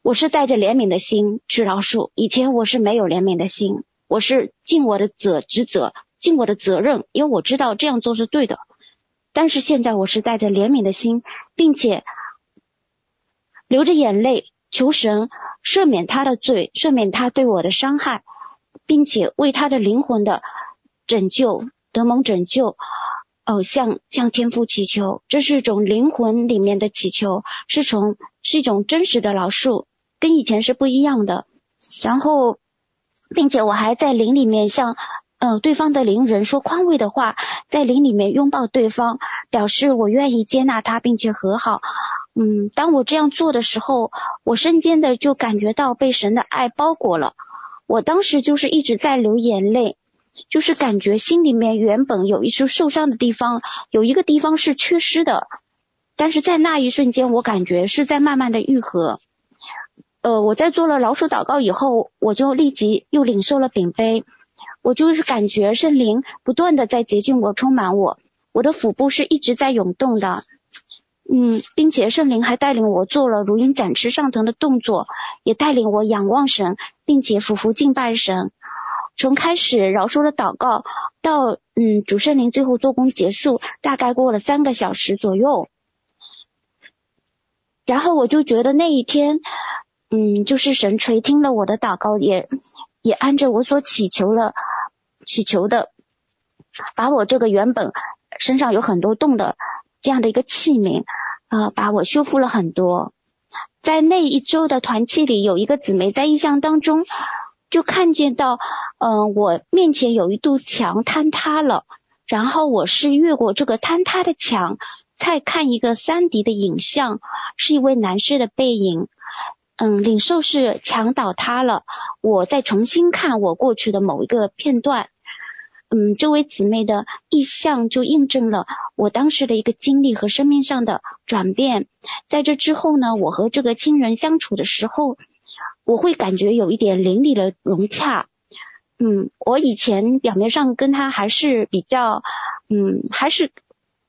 我是带着怜悯的心去饶恕。以前我是没有怜悯的心，我是尽我的责职责，尽我的责任，因为我知道这样做是对的。但是现在我是带着怜悯的心，并且流着眼泪求神赦免他的罪，赦免他对我的伤害，并且为他的灵魂的拯救得蒙拯救，哦，向向天父祈求，这是一种灵魂里面的祈求，是从是一种真实的饶恕，跟以前是不一样的。然后，并且我还在灵里面向。嗯、呃，对方的灵人说宽慰的话，在灵里面拥抱对方，表示我愿意接纳他，并且和好。嗯，当我这样做的时候，我瞬间的就感觉到被神的爱包裹了。我当时就是一直在流眼泪，就是感觉心里面原本有一处受伤的地方，有一个地方是缺失的，但是在那一瞬间，我感觉是在慢慢的愈合。呃，我在做了老鼠祷告以后，我就立即又领受了饼杯。我就是感觉圣灵不断的在洁净我、充满我，我的腹部是一直在涌动的，嗯，并且圣灵还带领我做了如鹰展翅上腾的动作，也带领我仰望神，并且俯伏敬拜神。从开始饶恕的祷告到嗯主圣灵最后做工结束，大概过了三个小时左右，然后我就觉得那一天，嗯，就是神垂听了我的祷告，也也按着我所祈求了。祈求的，把我这个原本身上有很多洞的这样的一个器皿，啊、把我修复了很多。在那一周的团契里，有一个姊妹在印象当中就看见到，嗯、我面前有一堵墙坍塌了，然后我是越过这个坍塌的墙，再看一个三 D 的影像，是一位男士的背影。嗯，领受是墙倒塌了，我再重新看我过去的某一个片段。嗯，这位姊妹的意向就印证了我当时的一个经历和生命上的转变。在这之后呢，我和这个亲人相处的时候，我会感觉有一点邻里的融洽。嗯，我以前表面上跟他还是比较，嗯，还是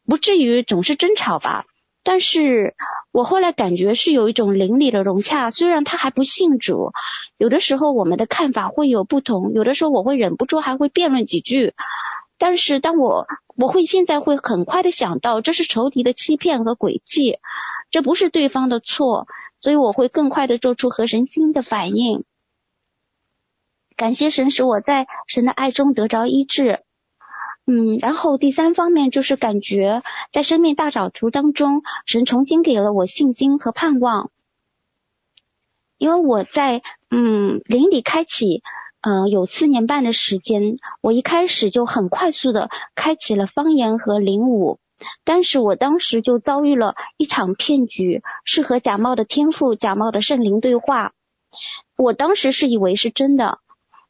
不至于总是争吵吧。但是我后来感觉是有一种灵里的融洽，虽然他还不信主，有的时候我们的看法会有不同，有的时候我会忍不住还会辩论几句。但是当我我会现在会很快的想到，这是仇敌的欺骗和诡计，这不是对方的错，所以我会更快的做出合神心的反应。感谢神使我在神的爱中得着医治。嗯，然后第三方面就是感觉在生命大扫除当中，神重新给了我信心和盼望。因为我在嗯灵里开启，嗯、有四年半的时间，我一开始就很快速的开启了方言和灵舞，但是我当时就遭遇了一场骗局，是和假冒的天赋、假冒的圣灵对话。我当时是以为是真的。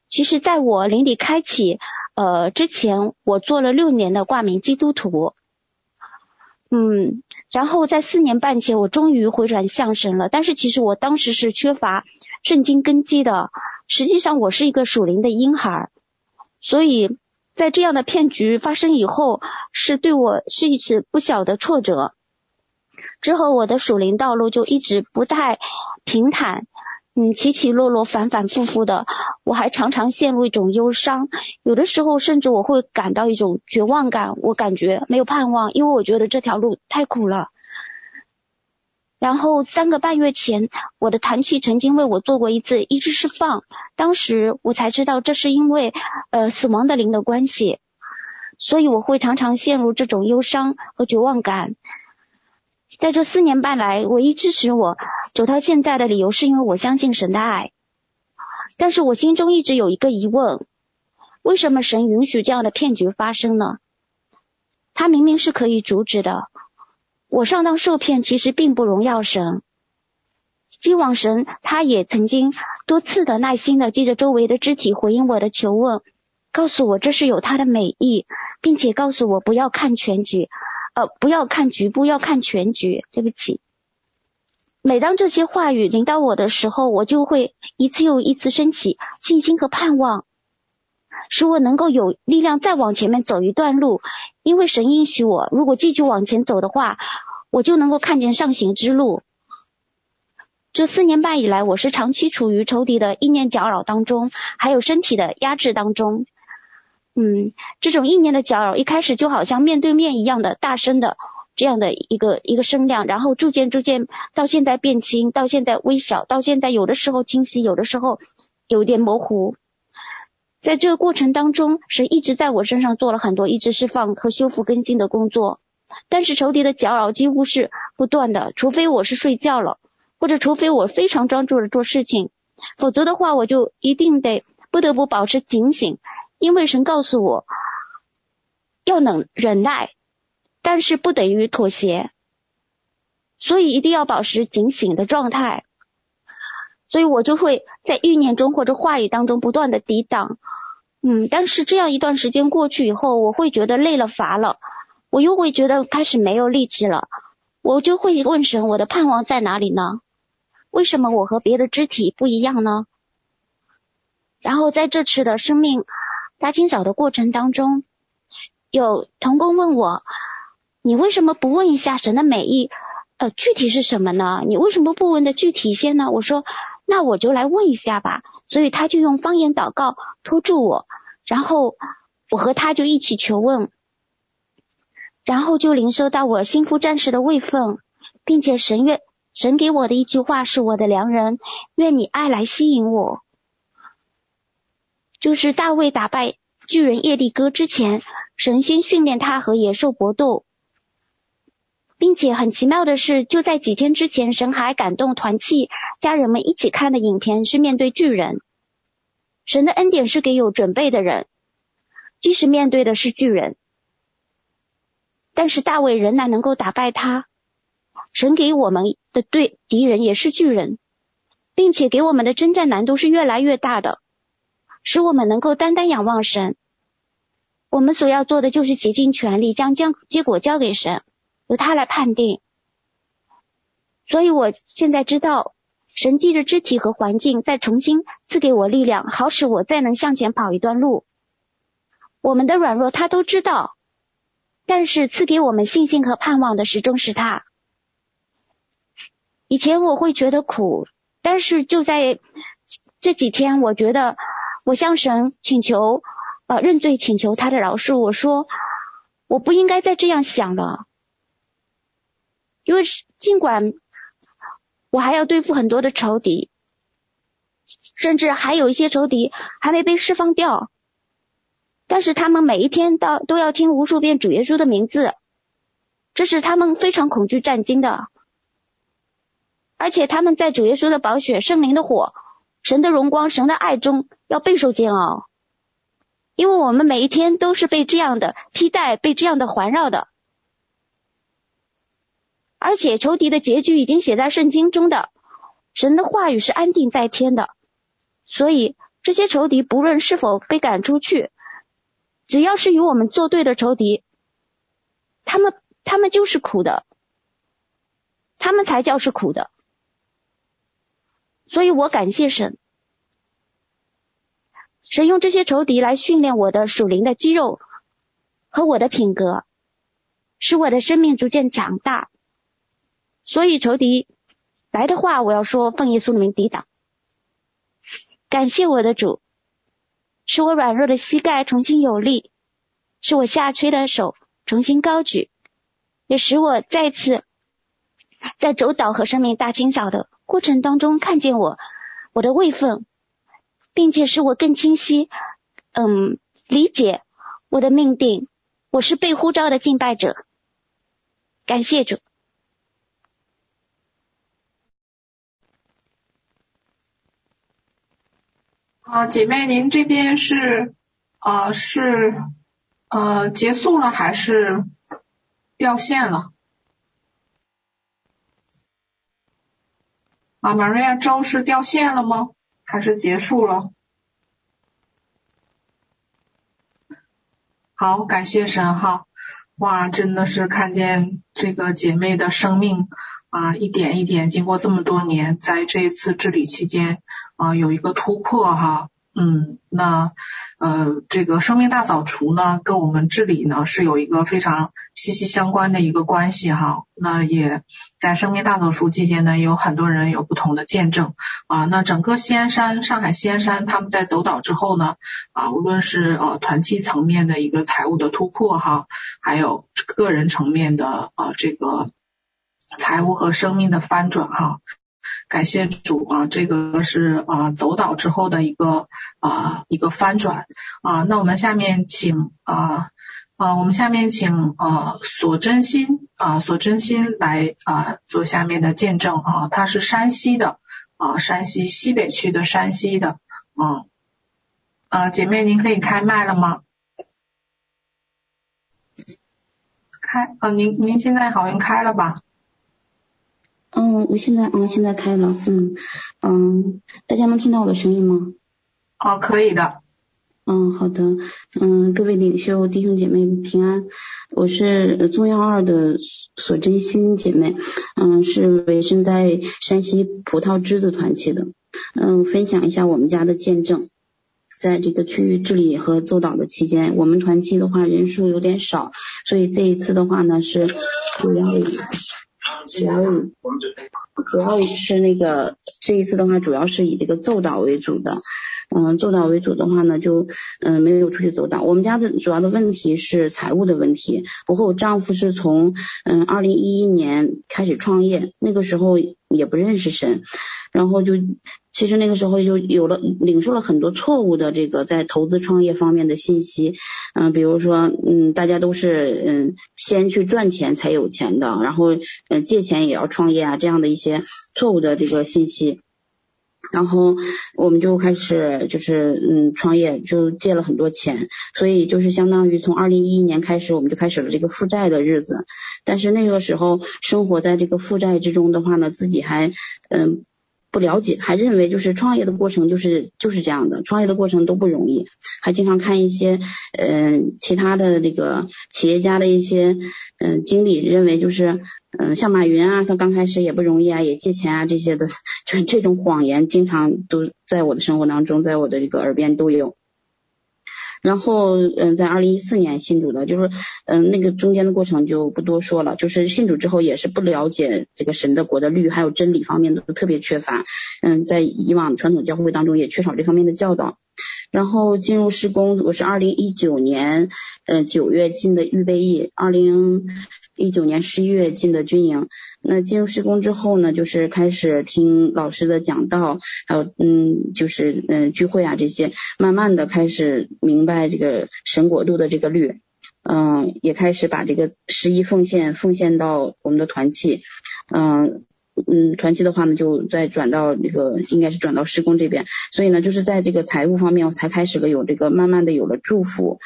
其实，在我灵里开启呃之前，我做了六年的挂名基督徒，嗯，然后在四年半前，我终于回转向神了。但是，其实我当时是缺乏圣经根基的。实际上，我是一个属灵的婴孩，所以在这样的骗局发生以后，是对我是一次不小的挫折。之后，我的属灵道路就一直不太平坦。嗯，起起落落，反反复复的，我还常常陷入一种忧伤，有的时候甚至我会感到一种绝望感，我感觉没有盼望，因为我觉得这条路太苦了。然后三个半月前，我的团契曾经为我做过一次医治释放，当时我才知道这是因为呃死亡的灵的关系，所以我会常常陷入这种忧伤和绝望感。在这四年半来，唯一支持我走到现在的理由，是因为我相信神的爱。但是我心中一直有一个疑问：为什么神允许这样的骗局发生呢？他明明是可以阻止的。我上当受骗，其实并不荣耀神。既往神他也曾经多次的耐心的借着周围的肢体回应我的求问，告诉我这是有他的美意，并且告诉我不要看全局。不要看局部，要看全局。对不起。每当这些话语临到我的时候，我就会一次又一次升起信心和盼望，使我能够有力量再往前面走一段路。因为神应许我，如果继续往前走的话，我就能够看见上行之路。这四年半以来，我是长期处于仇敌的意念搅扰当中，还有身体的压制当中。嗯，这种意念的搅扰，一开始就好像面对面一样的大声的这样的一个一个声量，然后逐渐逐渐到现在变轻，到现在微小，到现在有的时候清晰，有的时候有点模糊。在这个过程当中，神一直在我身上做了很多一直释放和修复更新的工作，但是仇敌的搅扰几乎是不断的，除非我是睡觉了，或者除非我非常专注的做事情，否则的话，我就一定得不得不保持警醒。因为神告诉我，要能忍耐，但是不等于妥协，所以一定要保持警醒的状态。所以我就会在欲念中或者话语当中不断的抵挡，嗯，但是这样一段时间过去以后，我会觉得累了乏了，我又会觉得开始没有力气了，我就会问神，我的盼望在哪里呢？为什么我和别的肢体不一样呢？然后在这次的生命。大清早的过程当中，有童工问我：“你为什么不问一下神的美意？呃，具体是什么呢？你为什么不问的具体一些呢？”我说：“那我就来问一下吧。”所以他就用方言祷告托住我，然后我和他就一起求问，然后就领受到我心腹战士的位分，并且神愿神给我的一句话是我的良人，愿你爱来吸引我。就是大卫打败巨人耶利哥之前，神先训练他和野兽搏斗，并且很奇妙的是，就在几天之前，神还感动团契家人们一起看的影片是面对巨人。神的恩典是给有准备的人，即使面对的是巨人，但是大卫仍然能够打败他。神给我们的对敌人也是巨人，并且给我们的征战难度是越来越大的。使我们能够单单仰望神，我们所要做的就是竭尽全力将将结果交给神，由他来判定。所以我现在知道，神迹的肢体和环境再重新赐给我力量，好使我再能向前跑一段路。我们的软弱他都知道，但是赐给我们信心和盼望的始终是他。以前我会觉得苦，但是就在这几天，我觉得我向神请求，呃，认罪请求他的饶恕。我说我不应该再这样想了，因为尽管我还要对付很多的仇敌，甚至还有一些仇敌还没被释放掉。但是他们每一天到都要听无数遍主耶稣的名字，这是他们非常恐惧战惊的。而且他们在主耶稣的宝血、圣灵的火、神的荣光、神的爱中要备受煎熬，因为我们每一天都是被这样的披戴、被这样的环绕的。而且仇敌的结局已经写在圣经中的，神的话语是安定在天的，所以这些仇敌不论是否被赶出去。只要是与我们作对的仇敌，他们他们就是苦的，他们才叫是苦的。所以我感谢神，神用这些仇敌来训练我的属灵的肌肉和我的品格，使我的生命逐渐长大。所以仇敌来的话，我要说奉耶稣的名抵挡。感谢我的主。使我软弱的膝盖重新有力，使我下垂的手重新高举，也使我再次在走岛和生命大清扫的过程当中看见我我的位分，并且使我更清晰，嗯，理解我的命定。我是被呼召的敬拜者，感谢主。啊，姐妹，您这边是啊、是呃结束了还是掉线了？啊，玛瑞亚州是掉线了吗？还是结束了？好，感谢神哈！哇，真的是看见这个姐妹的生命啊，一点一点经过这么多年，在这一次治理期间。啊，有一个突破哈，嗯，那呃，这个生命大扫除呢，跟我们治理呢是有一个非常息息相关的一个关系哈。那也在生命大扫除期间呢，也有很多人有不同的见证啊。那整个西安山，上海西安山，他们在走岛之后呢，啊，无论是呃团契层面的一个财务的突破哈，还有个人层面的呃这个财务和生命的翻转哈。感谢主啊，这个是啊走祷之后的一个啊一个翻转啊。那我们下面请啊啊我们下面请啊索真心啊索真心来啊做下面的见证啊。他是山西的啊山西西北区的山西的啊啊姐妹您可以开麦了吗？开啊您您现在好像开了吧？嗯，我现在嗯现在开了，嗯嗯，大家能听到我的声音吗？哦，可以的。嗯，好的。嗯，各位领袖弟兄姐妹平安，我是中央二的索真心姐妹，嗯，是委身在山西葡萄枝子团契的，嗯，分享一下我们家的见证，在这个区域治理和做导的期间，我们团契的话人数有点少，所以这一次的话呢是主要。主要主要是那个这一次的话，主要是以这个奏导为主的，嗯，奏导为主的话呢，就嗯没有出去走导。我们家的主要的问题是财务的问题。我和我丈夫是从嗯二零一一年开始创业，那个时候也不认识神，然后就。其实那个时候就有了领受了很多错误的这个在投资创业方面的信息，嗯，比如说，嗯，大家都是嗯先去赚钱才有钱的，然后嗯借钱也要创业啊，这样的一些错误的这个信息，然后我们就开始就是嗯创业就借了很多钱，所以就是相当于从二零一一年开始我们就开始了这个负债的日子，但是那个时候生活在这个负债之中的话呢，自己还嗯。不了解，还认为就是创业的过程就是就是这样的，创业的过程都不容易，还经常看一些嗯、呃、其他的这个企业家的一些嗯、呃、经历，认为就是嗯，像马云啊，他刚开始也不容易啊，也借钱啊这些的，就是这种谎言经常都在我的生活当中，在我的这个耳边都有。然后，嗯，在二零一四年信主的，就是，嗯，那个中间的过程就不多说了。就是信主之后也是不了解这个神的国的律还有真理方面都特别缺乏。嗯，在以往传统教会当中也缺少这方面的教导。然后进入施工，我是二零一九年，嗯，九月进的预备役，二零一九年十一月进的军营。那进入施工之后呢，就是开始听老师的讲道，还有嗯，就是嗯聚会啊这些，慢慢的开始明白这个神国度的这个律，嗯，也开始把这个十一奉献奉献到我们的团契，嗯嗯，团契的话呢，就再转到这个应该是转到施工这边，所以呢，就是在这个财务方面，我才开始了有这个慢慢的有了祝福。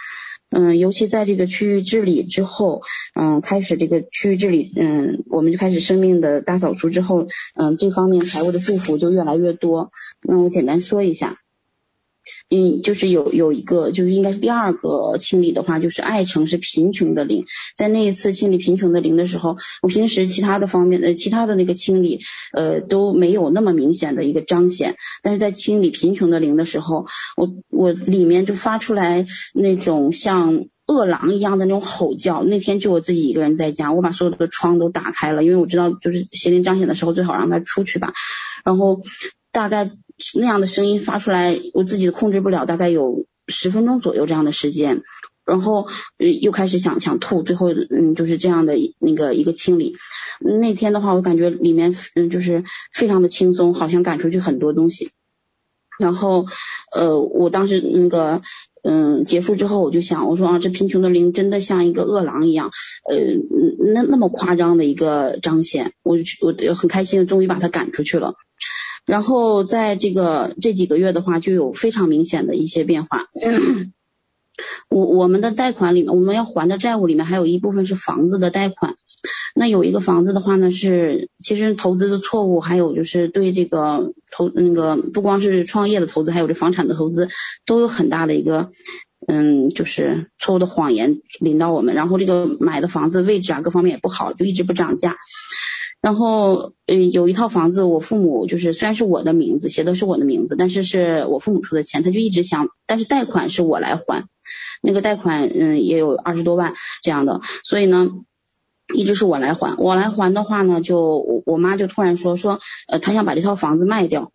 嗯，尤其在这个区域治理之后，嗯，开始这个区域治理，嗯，我们就开始生命的大扫除之后，嗯，这方面财务的束缚就越来越多。那我简单说一下。嗯，就是有有一个，就是应该是第二个清理的话，就是爱城是贫穷的灵。在那一次清理贫穷的灵的时候，我平时其他的方面的其他的那个清理，呃，都没有那么明显的一个彰显。但是在清理贫穷的灵的时候，我我里面就发出来那种像饿狼一样的那种吼叫。那天就我自己一个人在家，我把所有的窗都打开了，因为我知道就是邪灵彰显的时候，最好让他出去吧。然后大概。那样的声音发出来，我自己控制不了，大概有十分钟左右这样的时间，然后又开始想想吐，最后嗯就是这样的那个一个清理。那天的话，我感觉里面嗯就是非常的轻松，好像赶出去很多东西。然后呃，我当时那个嗯结束之后，我就想，我说啊，这贫穷的灵真的像一个饿狼一样，呃那那么夸张的一个彰显，我就我很开心，终于把它赶出去了。然后在这个这几个月的话，就有非常明显的一些变化。我我们的贷款里面，我们要还的债务里面还有一部分是房子的贷款。那有一个房子的话呢，是其实投资的错误，还有就是对这个投那个不光是创业的投资，还有这房产的投资，都有很大的一个嗯，就是错误的谎言领到我们。然后这个买的房子位置啊，各方面也不好，就一直不涨价。然后，嗯，有一套房子，我父母就是虽然是我的名字，写的是我的名字，但是是我父母出的钱，他就一直想，但是贷款是我来还，那个贷款，嗯，也有二十多万这样的，所以呢，一直是我来还。我来还的话呢，就我我妈就突然说说，呃，她想把这套房子卖掉，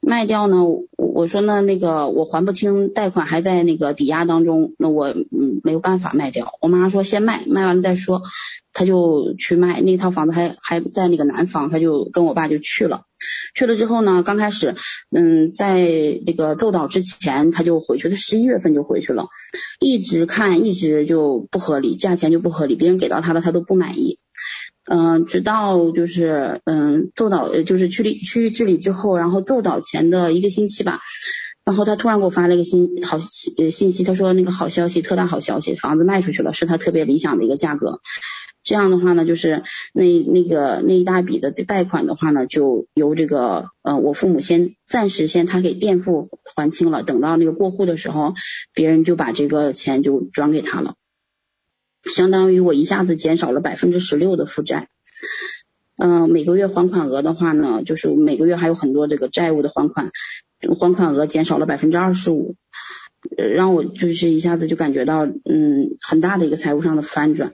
卖掉呢，我我说呢，那个我还不清贷款还在那个抵押当中，那我嗯没有办法卖掉。我妈说先卖，卖完了再说。他就去卖那套房子还，还在那个南方，他就跟我爸就去了。去了之后呢，刚开始，嗯，在那个奏祷之前，他就回去，他十一月份就回去了，一直看，一直就不合理，价钱就不合理，别人给到他的他都不满意。嗯，直到就是嗯奏祷，就是区里区域治理之后，然后奏祷前的一个星期吧，然后他突然给我发了一个信好呃信息，他说那个好消息，特大好消息，房子卖出去了，是他特别理想的一个价格。这样的话呢，就是那那个那一大笔的这贷款的话呢，就由这个呃我父母先暂时先他给垫付还清了，等到那个过户的时候，别人就把这个钱就转给他了，相当于我一下子减少了百分之十六的负债。嗯、每个月还款额的话呢，就是每个月还有很多这个债务的还款，还款额减少了百分之二十五，让我就是一下子就感觉到嗯很大的一个财务上的翻转。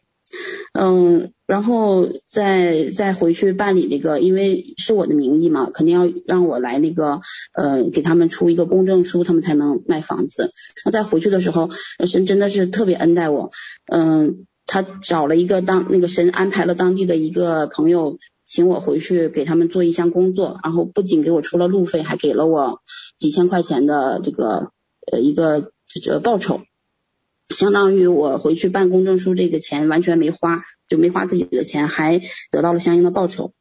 嗯，然后再再回去办理那个，因为是我的名义嘛，肯定要让我来那个，呃，给他们出一个公证书，他们才能卖房子。那再回去的时候，神真的是特别恩待我，嗯，他找了一个当那个神安排了当地的一个朋友，请我回去给他们做一项工作，然后不仅给我出了路费，还给了我几千块钱的这个呃一个这报酬。相当于我回去办公证书，这个钱完全没花，就没花自己的钱，还得到了相应的报酬。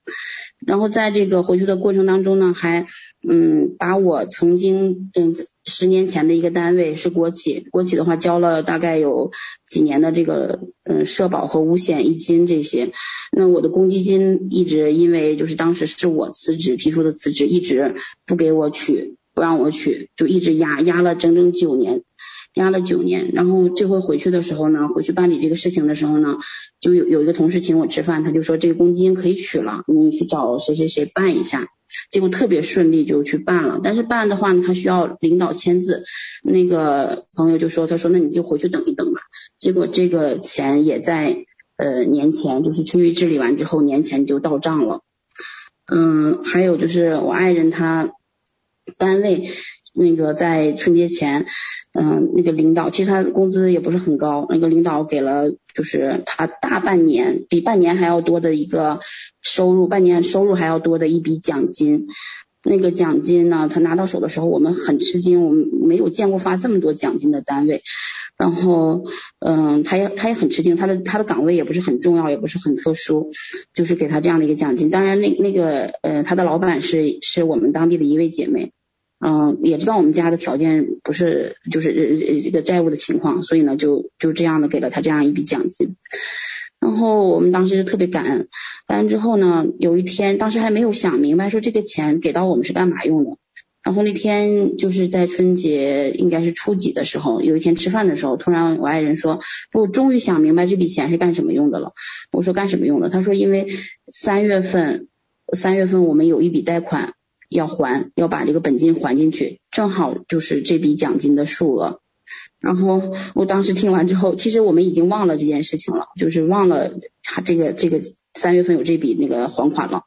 然后在这个回去的过程当中呢，还嗯把我曾经嗯十年前的一个单位是国企，国企的话交了大概有几年的这个嗯社保和五险一金这些，那我的公积金一直因为就是当时是我辞职提出的辞职，一直不给我取，不让我取，就一直压压了整整九年。压了九年，然后这回回去的时候呢，回去办理这个事情的时候呢，就有有一个同事请我吃饭，他就说这个公积金可以取了，你去找谁谁谁办一下。结果特别顺利就去办了，但是办的话呢，他需要领导签字。那个朋友就说，他说那你就回去等一等吧。结果这个钱也在呃年前，就是区域治理完之后年前就到账了。嗯，还有就是我爱人他单位那个在春节前。嗯，那个领导其实他工资也不是很高，那个领导给了就是他大半年比半年还要多的一个收入，半年收入还要多的一笔奖金。那个奖金呢，他拿到手的时候我们很吃惊，我们没有见过发这么多奖金的单位。然后，嗯，他也他也很吃惊，他的他的岗位也不是很重要，也不是很特殊，就是给他这样的一个奖金。当然，那那个呃，他的老板是是我们当地的一位姐妹。嗯，也知道我们家的条件不是就是这个债务的情况，所以呢就就这样的给了他这样一笔奖金。然后我们当时就特别感恩，感恩之后呢，有一天当时还没有想明白说这个钱给到我们是干嘛用的。然后那天就是在春节应该是初几的时候，有一天吃饭的时候，突然我爱人说，我终于想明白这笔钱是干什么用的了。我说干什么用的？他说因为三月份三月份我们有一笔贷款。要还，要把这个本金还进去，正好就是这笔奖金的数额。然后我当时听完之后，其实我们已经忘了这件事情了，就是忘了他这个这个三月份有这笔那个还款了。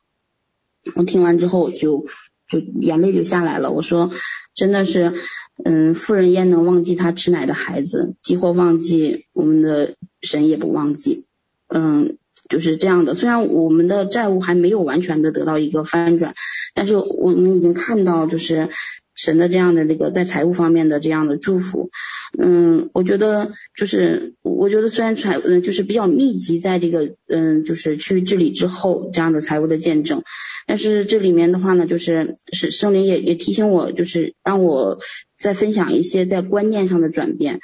我听完之后就就眼泪就下来了。我说真的是，嗯，富人焉能忘记他吃奶的孩子，即或忘记我们的神也不忘记。嗯。就是这样的，虽然我们的债务还没有完全的得到一个翻转，但是我们已经看到，就是神的这样的那个在财务方面的这样的祝福。嗯，我觉得就是我觉得虽然财嗯就是比较密集在这个嗯就是区域治理之后这样的财务的见证，但是这里面的话呢，就是是圣灵也也提醒我，就是让我再分享一些在观念上的转变。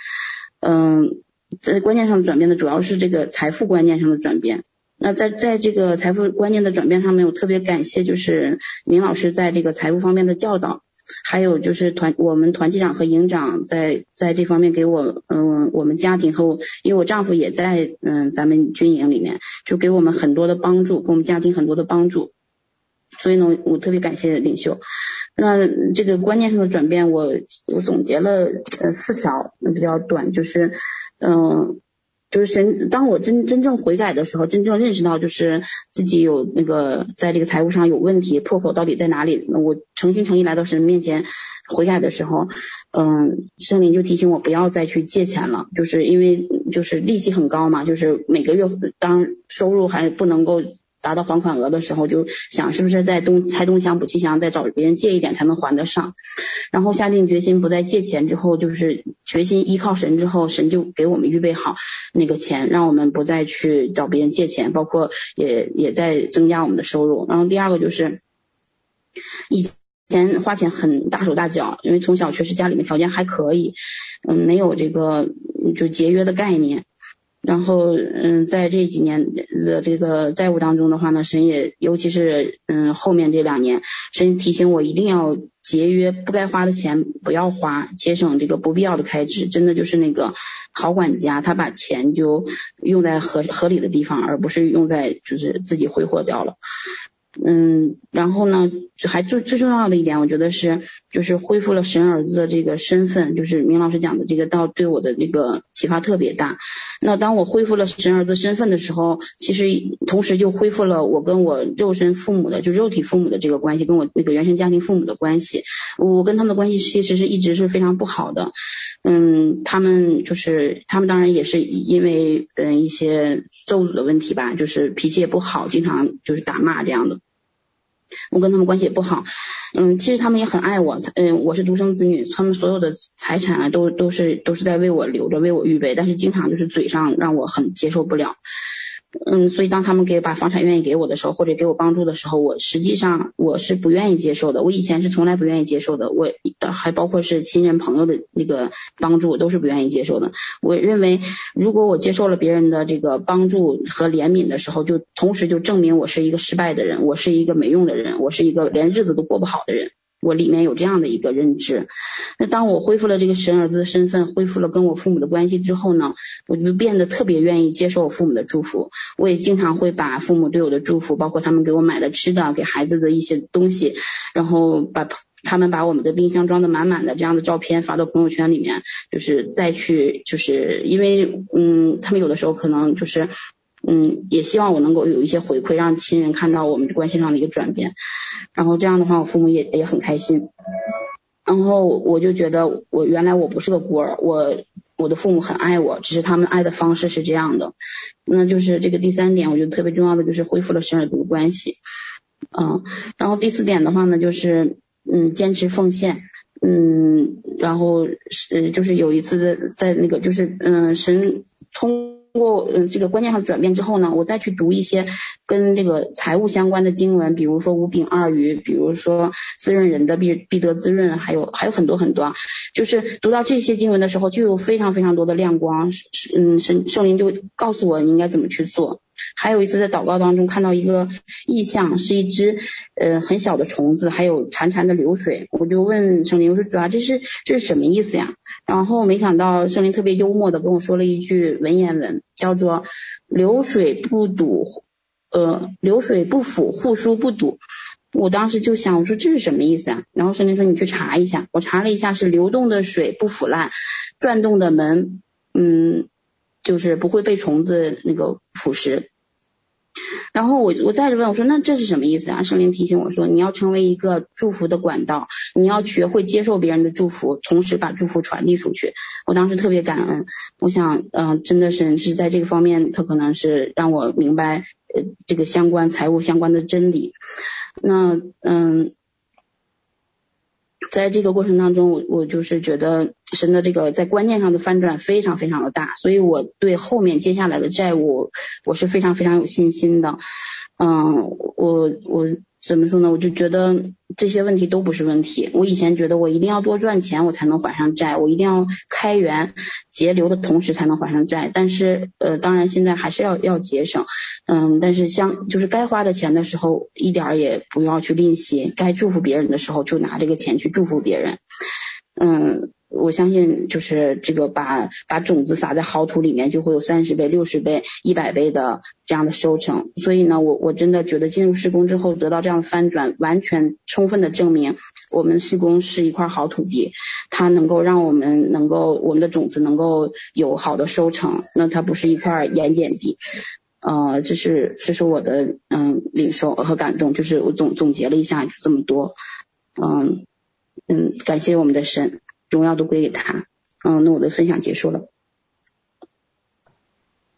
嗯，在观念上的转变呢，主要是这个财富观念上的转变。那在在这个财富观念的转变上面，我特别感谢就是明老师在这个财务方面的教导，还有就是团我们团级长和营长在在这方面给我嗯我们家庭和我，因为我丈夫也在嗯咱们军营里面，就给我们很多的帮助，给我们家庭很多的帮助，所以呢我特别感谢领袖。那这个观念上的转变，我我总结了呃四条，比较短，就是嗯。就是神，当我真真正悔改的时候，真正认识到就是自己有那个在这个财务上有问题，破口到底在哪里？我诚心诚意来到神面前悔改的时候，嗯，圣灵就提醒我不要再去借钱了，就是因为就是利息很高嘛，就是每个月当收入还不能够。达到还款额的时候，就想是不是在东拆东墙补西墙，再找别人借一点才能还得上。然后下定决心不再借钱之后，就是决心依靠神之后，神就给我们预备好那个钱，让我们不再去找别人借钱，包括也也在增加我们的收入。然后第二个就是以前花钱很大手大脚，因为从小确实家里面条件还可以，嗯，没有这个就节约的概念。然后，嗯，在这几年的这个债务当中的话呢，神也，尤其是嗯后面这两年，神提醒我一定要节约，不该花的钱不要花，节省这个不必要的开支。真的就是那个好管家，他把钱就用在合合理的地方，而不是用在就是自己挥霍掉了。嗯，然后呢，还最最重要的一点，我觉得是，就是恢复了神儿子的这个身份，就是明老师讲的这个道，对我的这个启发特别大。那当我恢复了神儿子身份的时候，其实同时就恢复了我跟我肉身父母的，就肉体父母的这个关系，跟我那个原生家庭父母的关系。我跟他们的关系其实是一直是非常不好的。嗯，他们就是他们当然也是因为嗯一些咒诅的问题吧，就是脾气也不好，经常就是打骂这样的。我跟他们关系也不好，嗯，其实他们也很爱我，嗯，我是独生子女，他们所有的财产啊，都都是都是在为我留着，为我预备，但是经常就是嘴上让我很接受不了。嗯，所以当他们给把房产愿意给我的时候，或者给我帮助的时候，我实际上我是不愿意接受的。我以前是从来不愿意接受的，我还包括是亲人朋友的那个帮助，我都是不愿意接受的。我认为，如果我接受了别人的这个帮助和怜悯的时候，就同时就证明我是一个失败的人，我是一个没用的人，我是一个连日子都过不好的人。我里面有这样的一个认知。那当我恢复了这个神儿子的身份，恢复了跟我父母的关系之后呢，我就变得特别愿意接受我父母的祝福。我也经常会把父母对我的祝福，包括他们给我买的吃的，给孩子的一些东西，然后把他们把我们的冰箱装得满满的这样的照片发到朋友圈里面，就是再去就是因为嗯，他们有的时候可能就是。嗯，也希望我能够有一些回馈，让亲人看到我们关系上的一个转变。然后这样的话，我父母也也很开心。然后我就觉得，我原来我不是个孤儿，我我的父母很爱我，只是他们爱的方式是这样的。那就是这个第三点，我觉得特别重要的就是恢复了神儿子的关系。嗯，然后第四点的话呢，就是嗯，坚持奉献。嗯，然后是就是有一次在那个就是嗯神通。通过嗯这个观念上转变之后呢，我再去读一些跟这个财务相关的经文，比如说五饼二鱼，比如说滋润人的必必得滋润，还有还有很多很多，就是读到这些经文的时候，就有非常非常多的亮光，嗯圣圣灵就告诉我应该怎么去做。还有一次在祷告当中看到一个意象，是一只呃很小的虫子，还有潺潺的流水，我就问圣灵，我说主啊，这是这是什么意思呀？然后没想到圣灵特别幽默的跟我说了一句文言文，叫做流水不堵，呃流水不腐，户书不堵。我当时就想，我说这是什么意思啊？然后圣灵说你去查一下，我查了一下是流动的水不腐烂，转动的门，嗯。就是不会被虫子那个腐蚀，然后我我再问我说，那这是什么意思啊？圣灵提醒我说，你要成为一个祝福的管道，你要学会接受别人的祝福，同时把祝福传递出去。我当时特别感恩，我想，嗯、呃，真的是是在这个方面，他可能是让我明白呃这个相关财务相关的真理。那嗯。在这个过程当中，我我就是觉得神的这个在观念上的翻转非常非常的大，所以我对后面接下来的债务我是非常非常有信心的。嗯，我我。怎么说呢？我就觉得这些问题都不是问题。我以前觉得我一定要多赚钱，我才能还上债；我一定要开源节流的同时才能还上债。但是呃，当然现在还是要要节省，嗯，但是像就是该花的钱的时候，一点儿也不要去吝惜；该祝福别人的时候，就拿这个钱去祝福别人。嗯。我相信，就是这个把把种子撒在好土里面，就会有三十倍、六十倍、一百倍的这样的收成。所以呢，我我真的觉得进入施工之后得到这样的翻转，完全充分的证明我们施工是一块好土地，它能够让我们能够我们的种子能够有好的收成。那它不是一块盐碱地。呃，这是这是我的嗯领受和感动，就是我总总结了一下这么多。嗯嗯，感谢我们的神。荣耀都归给他。嗯，那我的分享结束了。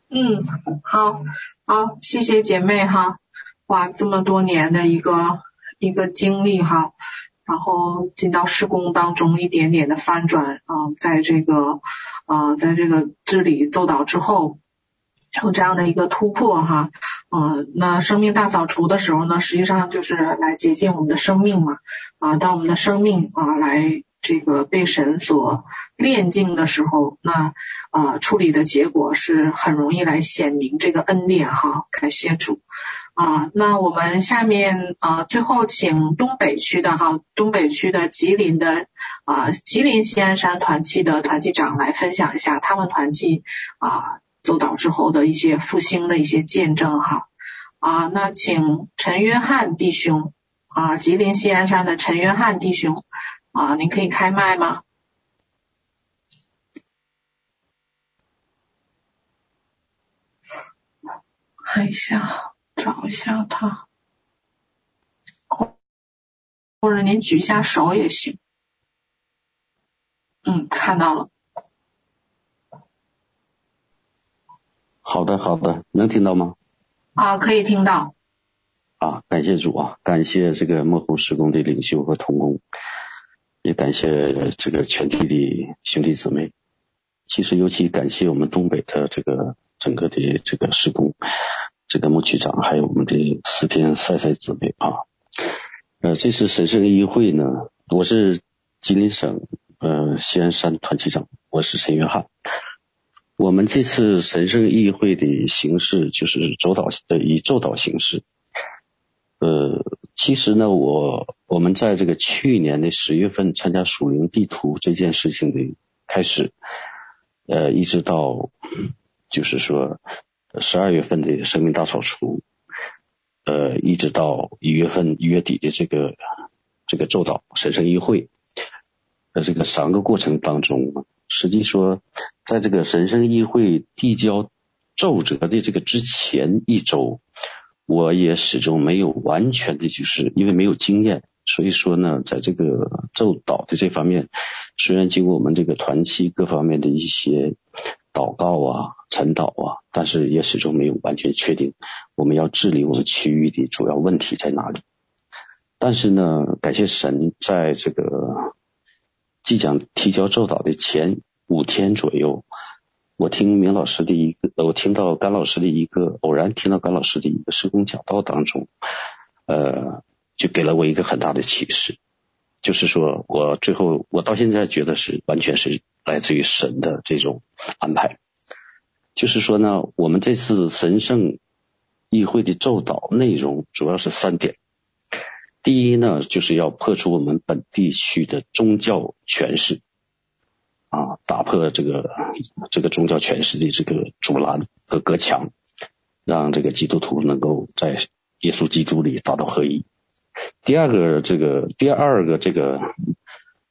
嗯，好，好，谢谢姐妹哈。哇，这么多年的一个一个经历哈，然后进到施工当中一点点的翻转啊，在这个啊，在这个治理奏导之后，有这样的一个突破哈。嗯，那生命大扫除的时候呢，实际上就是来洁净我们的生命嘛。啊，当我们的生命啊来。这个被神所炼净的时候，那啊、处理的结果是很容易来显明这个恩典哈，感谢主啊、那我们下面啊、最后请东北区的哈，东北区的吉林的啊、吉林西安山团契的团契长来分享一下他们团契啊奏导之后的一些复兴的一些见证哈啊、那请陈约翰弟兄啊、吉林西安山的陈约翰弟兄。啊，您可以开麦吗？看一下，找一下他，或者您举一下手也行。嗯，看到了。好的，好的，能听到吗？啊，可以听到。啊，感谢主啊，感谢这个幕后施工的领袖和同工。也感谢这个全体的兄弟姊妹，其实尤其感谢我们东北的这个整个的这个施工，这个牧区长，还有我们的四天赛赛姊妹啊。呃，这次神圣议会呢，我是吉林省呃西安山团旗长，我是陈约翰。我们这次神圣议会的形式就是周导呃以周导形式，呃。其实呢，我我们在这个去年的十月份参加属灵地图这件事情的开始，呃，一直到就是说十二月份的生命大扫除，呃，一直到一月份一月底的这个这个咒祷神圣议会，在这个三个过程当中，实际说，在这个神圣议会递交奏折的这个之前一周。我也始终没有完全的，就是因为没有经验，所以说呢，在这个奏祷的这方面，虽然经过我们这个团契各方面的一些祷告啊、晨祷啊，但是也始终没有完全确定我们要治理我们区域的主要问题在哪里。但是呢，感谢神，在这个即将提交咒祷的前五天左右。我听明老师的一个，我听到甘老师的一个偶然听到甘老师的一个施工讲道当中，呃，就给了我一个很大的启示，就是说我最后我到现在觉得是完全是来自于神的这种安排，就是说呢，我们这次神圣议会的咒祷内容主要是三点，第一呢，就是要破除我们本地区的宗教权势。啊，打破这个这个宗教权势的这个阻拦和隔墙，让这个基督徒能够在耶稣基督里达到合一。第二个，这个第二个这个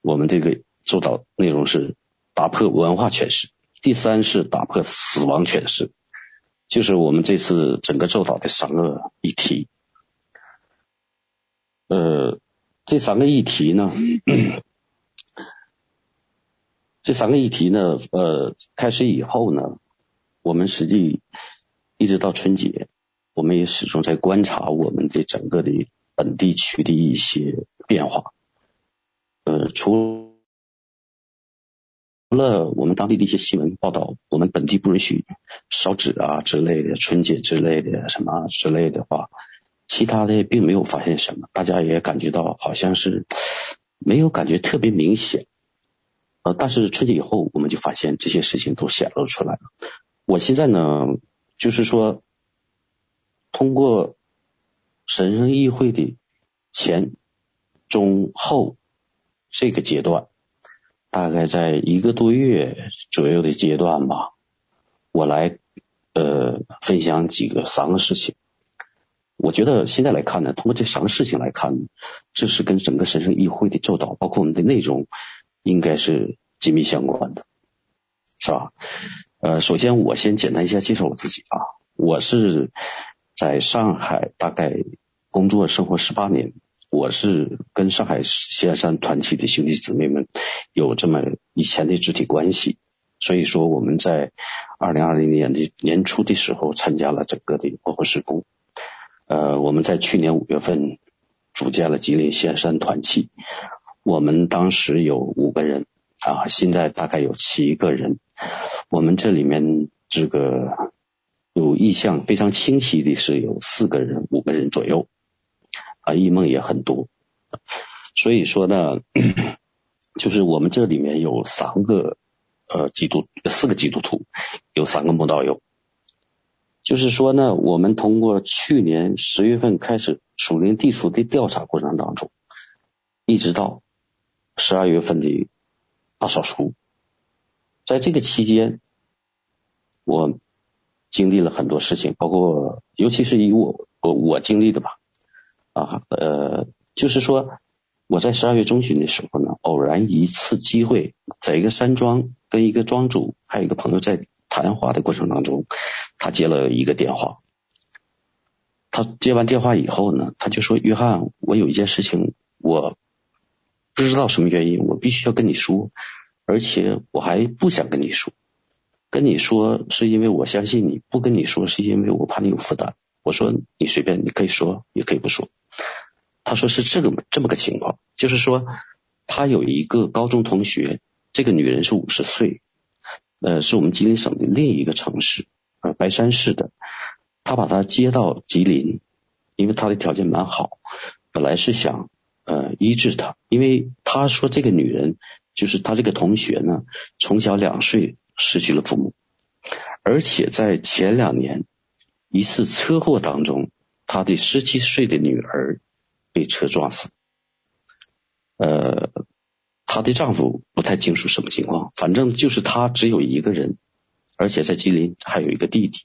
我们这个做到内容是打破文化权势。第三是打破死亡权势，就是我们这次整个做到的三个议题。呃，这三个议题呢。这三个议题呢，呃，开始以后呢，我们实际一直到春节，我们也始终在观察我们的整个的本地区的一些变化。呃，除了我们当地的一些新闻报道，我们本地不允许烧纸啊之类的，春节之类的什么之类的话，其他的并没有发现什么，大家也感觉到好像是没有感觉特别明显。呃，但是春节以后，我们就发现这些事情都显露出来了。我现在呢，就是说，通过神圣议会的前、中、后这个阶段，大概在一个多月左右的阶段吧，我来呃分享几个三个事情。我觉得现在来看呢，通过这三个事情来看，这是跟整个神圣议会的教导，包括我们的内容。应该是紧密相关的，是吧？呃，首先我先简单一下介绍我自己啊，我是在上海大概工作生活十八年，我是跟上海仙山团体的兄弟姊妹们有这么以前的肢体关系，所以说我们在二零二零年的年初的时候参加了整个的幕后事工，呃，我们在去年五月份组建了吉林仙山团契。我们当时有五个人啊，现在大概有七个人。我们这里面这个有意向非常清晰的是有四个人、五个人左右啊，异梦也很多。所以说呢，就是我们这里面有三个呃基督，四个基督徒，有三个慕道友。就是说呢，我们通过去年十月份开始属灵地图的调查过程当中，一直到。十二月份的大扫除，在这个期间，我经历了很多事情，包括尤其是以我我我经历的吧，啊呃，就是说我在十二月中旬的时候呢，偶然一次机会，在一个山庄跟一个庄主还有一个朋友在谈话的过程当中，他接了一个电话，他接完电话以后呢，他就说：“约翰，我有一件事情，我。”不知道什么原因，我必须要跟你说，而且我还不想跟你说。跟你说是因为我相信你，不跟你说是因为我怕你有负担。我说你随便，你可以说，也可以不说。他说是这个这么个情况，就是说他有一个高中同学，这个女人是五十岁，呃，是我们吉林省的另一个城市，呃，白山市的。他把她接到吉林，因为她的条件蛮好，本来是想。呃，医治他，因为他说这个女人就是他这个同学呢，从小两岁失去了父母，而且在前两年一次车祸当中，他的十七岁的女儿被车撞死。呃，她的丈夫不太清楚什么情况，反正就是她只有一个人，而且在吉林还有一个弟弟，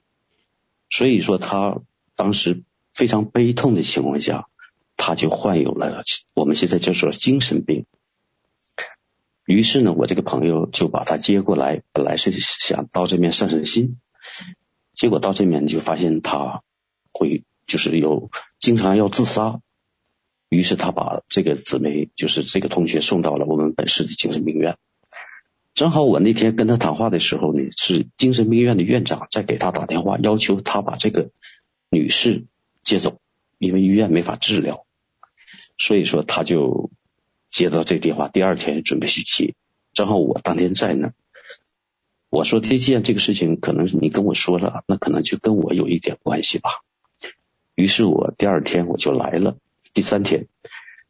所以说她当时非常悲痛的情况下，她就患有了我们现在就说精神病。于是呢，我这个朋友就把她接过来，本来是想到这边散散心，结果到这边就发现她会就是有经常要自杀。于是他把这个姊妹，就是这个同学送到了我们本市的精神病院。正好我那天跟他谈话的时候呢，是精神病院的院长在给他打电话，要求他把这个女士接走，因为医院没法治疗。所以说他就接到这电话，第二天准备去接。正好我当天在那儿，我说这件这个事情，可能你跟我说了，那可能就跟我有一点关系吧。于是我第二天我就来了。第三天，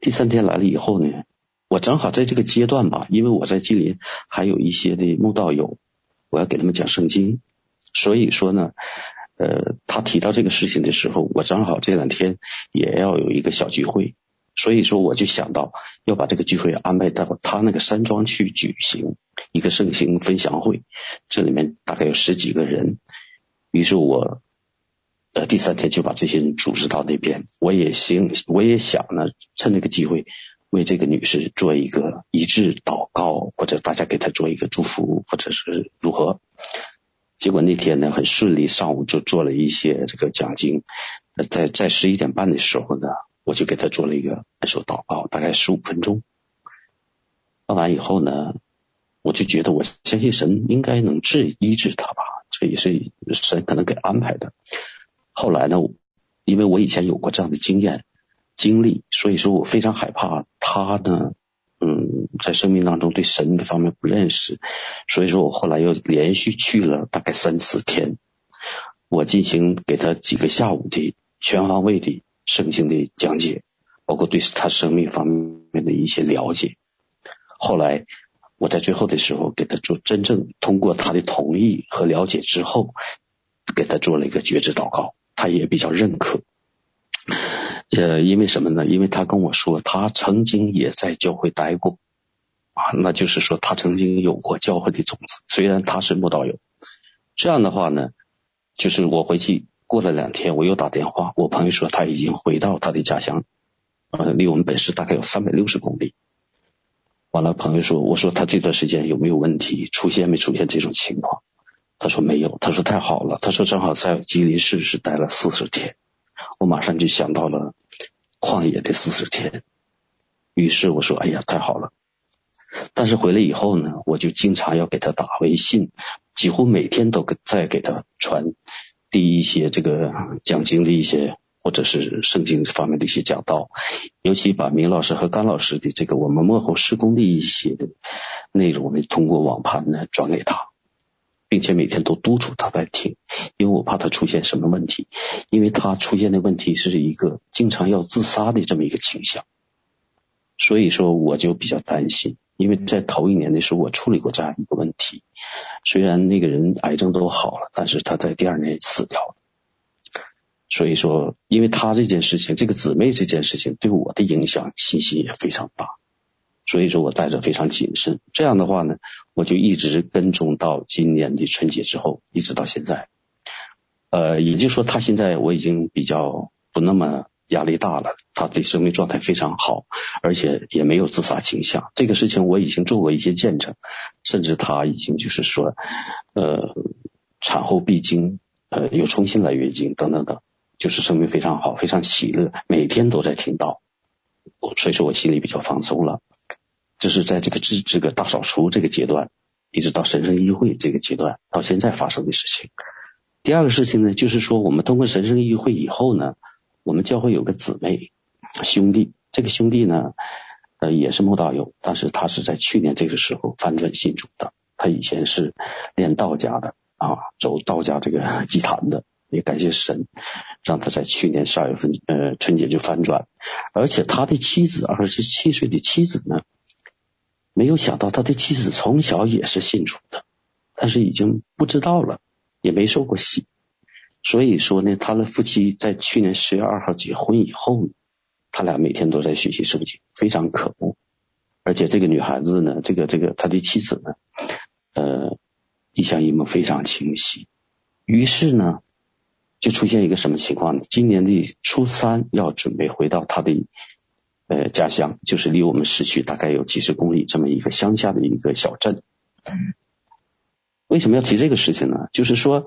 第三天来了以后呢，我正好在这个阶段吧，因为我在吉林还有一些的慕道友，我要给他们讲圣经，所以说呢，呃，他提到这个事情的时候，我正好这两天也要有一个小聚会，所以说我就想到要把这个聚会安排到他那个山庄去举行一个圣经分享会，这里面大概有十几个人，于是我。呃，第三天就把这些人组织到那边，我也行，我也想呢，趁这个机会为这个女士做一个医治祷告，或者大家给她做一个祝福，或者是如何。结果那天呢，很顺利，上午就做了一些这个讲经。在在十一点半的时候呢，我就给她做了一个按手祷告，大概十五分钟。办完以后呢，我就觉得我相信神应该能治医治她吧，这也是神可能给安排的。后来呢，因为我以前有过这样的经验经历，所以说我非常害怕他呢，嗯，在生命当中对神这方面不认识，所以说我后来又连续去了大概三四天，我进行给他几个下午的全方位的圣经的讲解，包括对他生命方面的一些了解。后来我在最后的时候给他做真正通过他的同意和了解之后，给他做了一个觉知祷告。他也比较认可，呃，因为什么呢？因为他跟我说，他曾经也在教会待过，啊，那就是说他曾经有过教会的种子。虽然他是慕道友，这样的话呢，就是我回去过了两天，我又打电话，我朋友说他已经回到他的家乡，呃，离我们本市大概有三百六十公里。完了，朋友说，我说他这段时间有没有问题？出现没出现这种情况？他说没有，他说太好了，他说正好在吉林市是待了四十天，我马上就想到了旷野的四十天，于是我说哎呀太好了，但是回来以后呢，我就经常要给他打微信，几乎每天都给在给他传递一些这个讲经的一些或者是圣经方面的一些讲道，尤其把明老师和甘老师的这个我们幕后施工的一些内容呢，通过网盘呢转给他。并且每天都督促他在听，因为我怕他出现什么问题，因为他出现的问题是一个经常要自杀的这么一个倾向，所以说我就比较担心，因为在头一年的时候我处理过这样一个问题，虽然那个人癌症都好了，但是他在第二年死掉了，所以说因为他这件事情，这个姊妹这件事情对我的影响信息也非常大。所以说我带着非常谨慎，这样的话呢，我就一直跟踪到今年的春节之后，一直到现在。呃，也就是说，他现在我已经比较不那么压力大了，他的生命状态非常好，而且也没有自杀倾向。这个事情我已经做过一些见证，甚至他已经就是说，呃，产后闭经，呃，又重新来月经等等等，就是生命非常好，非常喜乐，每天都在听到，所以说我心里比较放松了。这是在这个这这个大扫除这个阶段，一直到神圣议会这个阶段，到现在发生的事情。第二个事情呢，就是说我们通过神圣议会以后呢，我们教会有个姊妹兄弟，这个兄弟呢，呃，也是慕道友，但是他是在去年这个时候翻转信主的。他以前是练道家的啊，走道家这个 祭坛的，也感谢神，让他在去年十二月份呃春节就翻转，而且他的妻子二十七岁的妻子呢。没有想到他的妻子从小也是信主的，但是已经不知道了，也没受过洗。所以说呢，他的夫妻在去年十月二号结婚以后呢，他俩每天都在学习圣经，非常可恶。而且这个女孩子呢，这个这个他的妻子呢，呃，异象异梦非常清晰。于是呢，就出现一个什么情况呢？今年的初三要准备回到他的呃家乡，就是离我们市区大概有几十公里这么一个乡下的一个小镇。为什么要提这个事情呢？就是说，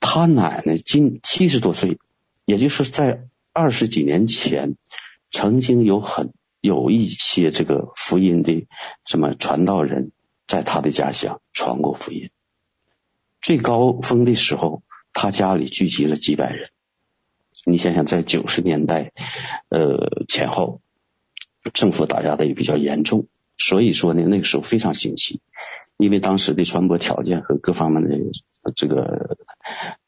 他奶奶今七十多岁，也就是在二十几年前，曾经有很有一些这个福音的什么传道人，在他的家乡传过福音。最高峰的时候，他家里聚集了几百人。你想想，在九十年代呃前后，政府打压的也比较严重，所以说呢，那个时候非常兴起。因为当时的传播条件和各方面的这个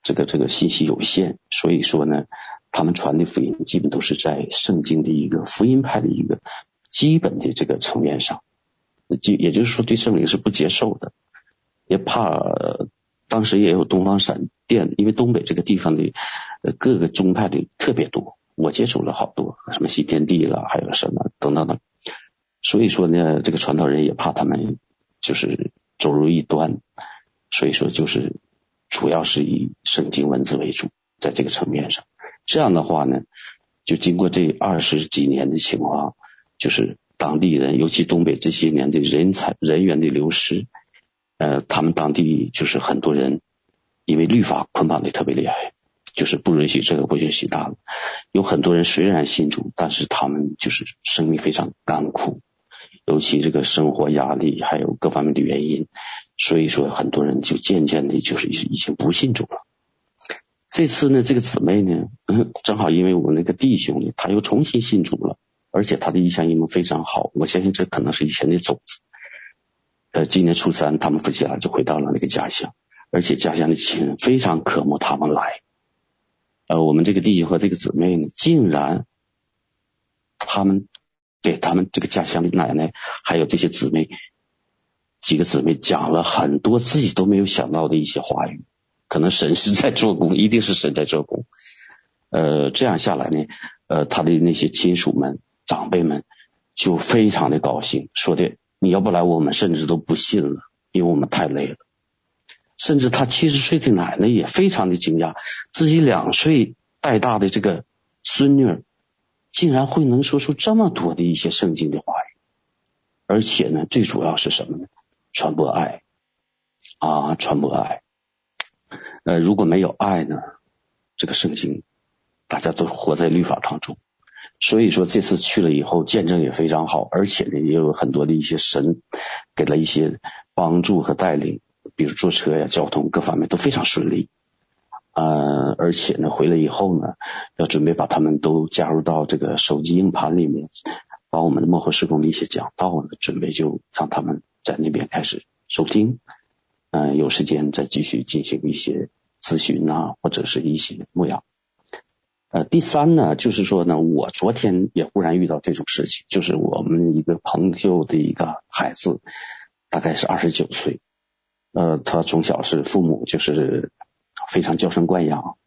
这个这个信息有限，所以说呢，他们传的福音基本都是在圣经的一个福音派的一个基本的这个层面上，就也就是说对圣灵是不接受的，也怕当时也有东方闪电，因为东北这个地方的各个宗派的特别多，我接触了好多，什么新天地了，还有什么等等等，所以说呢，这个传道人也怕他们就是。走入异端，所以说就是主要是以圣经文字为主，在这个层面上，这样的话呢，就经过这二十几年的情况，就是当地人，尤其东北这些年的人才人员的流失，呃，他们当地就是很多人因为律法捆绑的特别厉害，就是不允许这个不允许那个，有很多人虽然信主，但是他们就是生命非常干枯。尤其这个生活压力，还有各方面的原因，所以说很多人就渐渐的，就是已经不信主了。这次呢，这个姊妹呢，正好因为我那个弟兄呢，他又重新信主了，而且他的异象异梦非常好，我相信这可能是以前的种子。呃，今年初三，他们夫妻俩就回到了那个家乡，而且家乡的亲人非常渴慕他们来。呃，我们这个弟兄和这个姊妹呢，竟然他们。给他们这个家乡的奶奶，还有这些姊妹，几个姊妹讲了很多自己都没有想到的一些话语，可能神是在做工，一定是神在做工。呃，这样下来呢，呃，他的那些亲属们、长辈们就非常的高兴，说的你要不来，我们甚至都不信了，因为我们太累了。甚至他七十岁的奶奶也非常的惊讶，自己两岁带大的这个孙女。竟然会能说出这么多的一些圣经的话语，而且呢，最主要是什么呢？传播爱啊，传播爱。呃，如果没有爱呢，这个圣经大家都活在律法当中。所以说这次去了以后，见证也非常好，而且呢，也有很多的一些神给了一些帮助和带领，比如坐车呀、交通各方面都非常顺利。呃，而且呢，回来以后呢，要准备把他们都加入到这个手机硬盘里面，把我们的幕后施工的一些讲道呢，准备就让他们在那边开始收听。嗯、有时间再继续进行一些咨询啊，或者是一些牧养。呃，第三呢，就是说呢，我昨天也忽然遇到这种事情，就是我们一个朋友的一个孩子，大概是二十九岁，呃，他从小是父母就是。非常娇生惯养，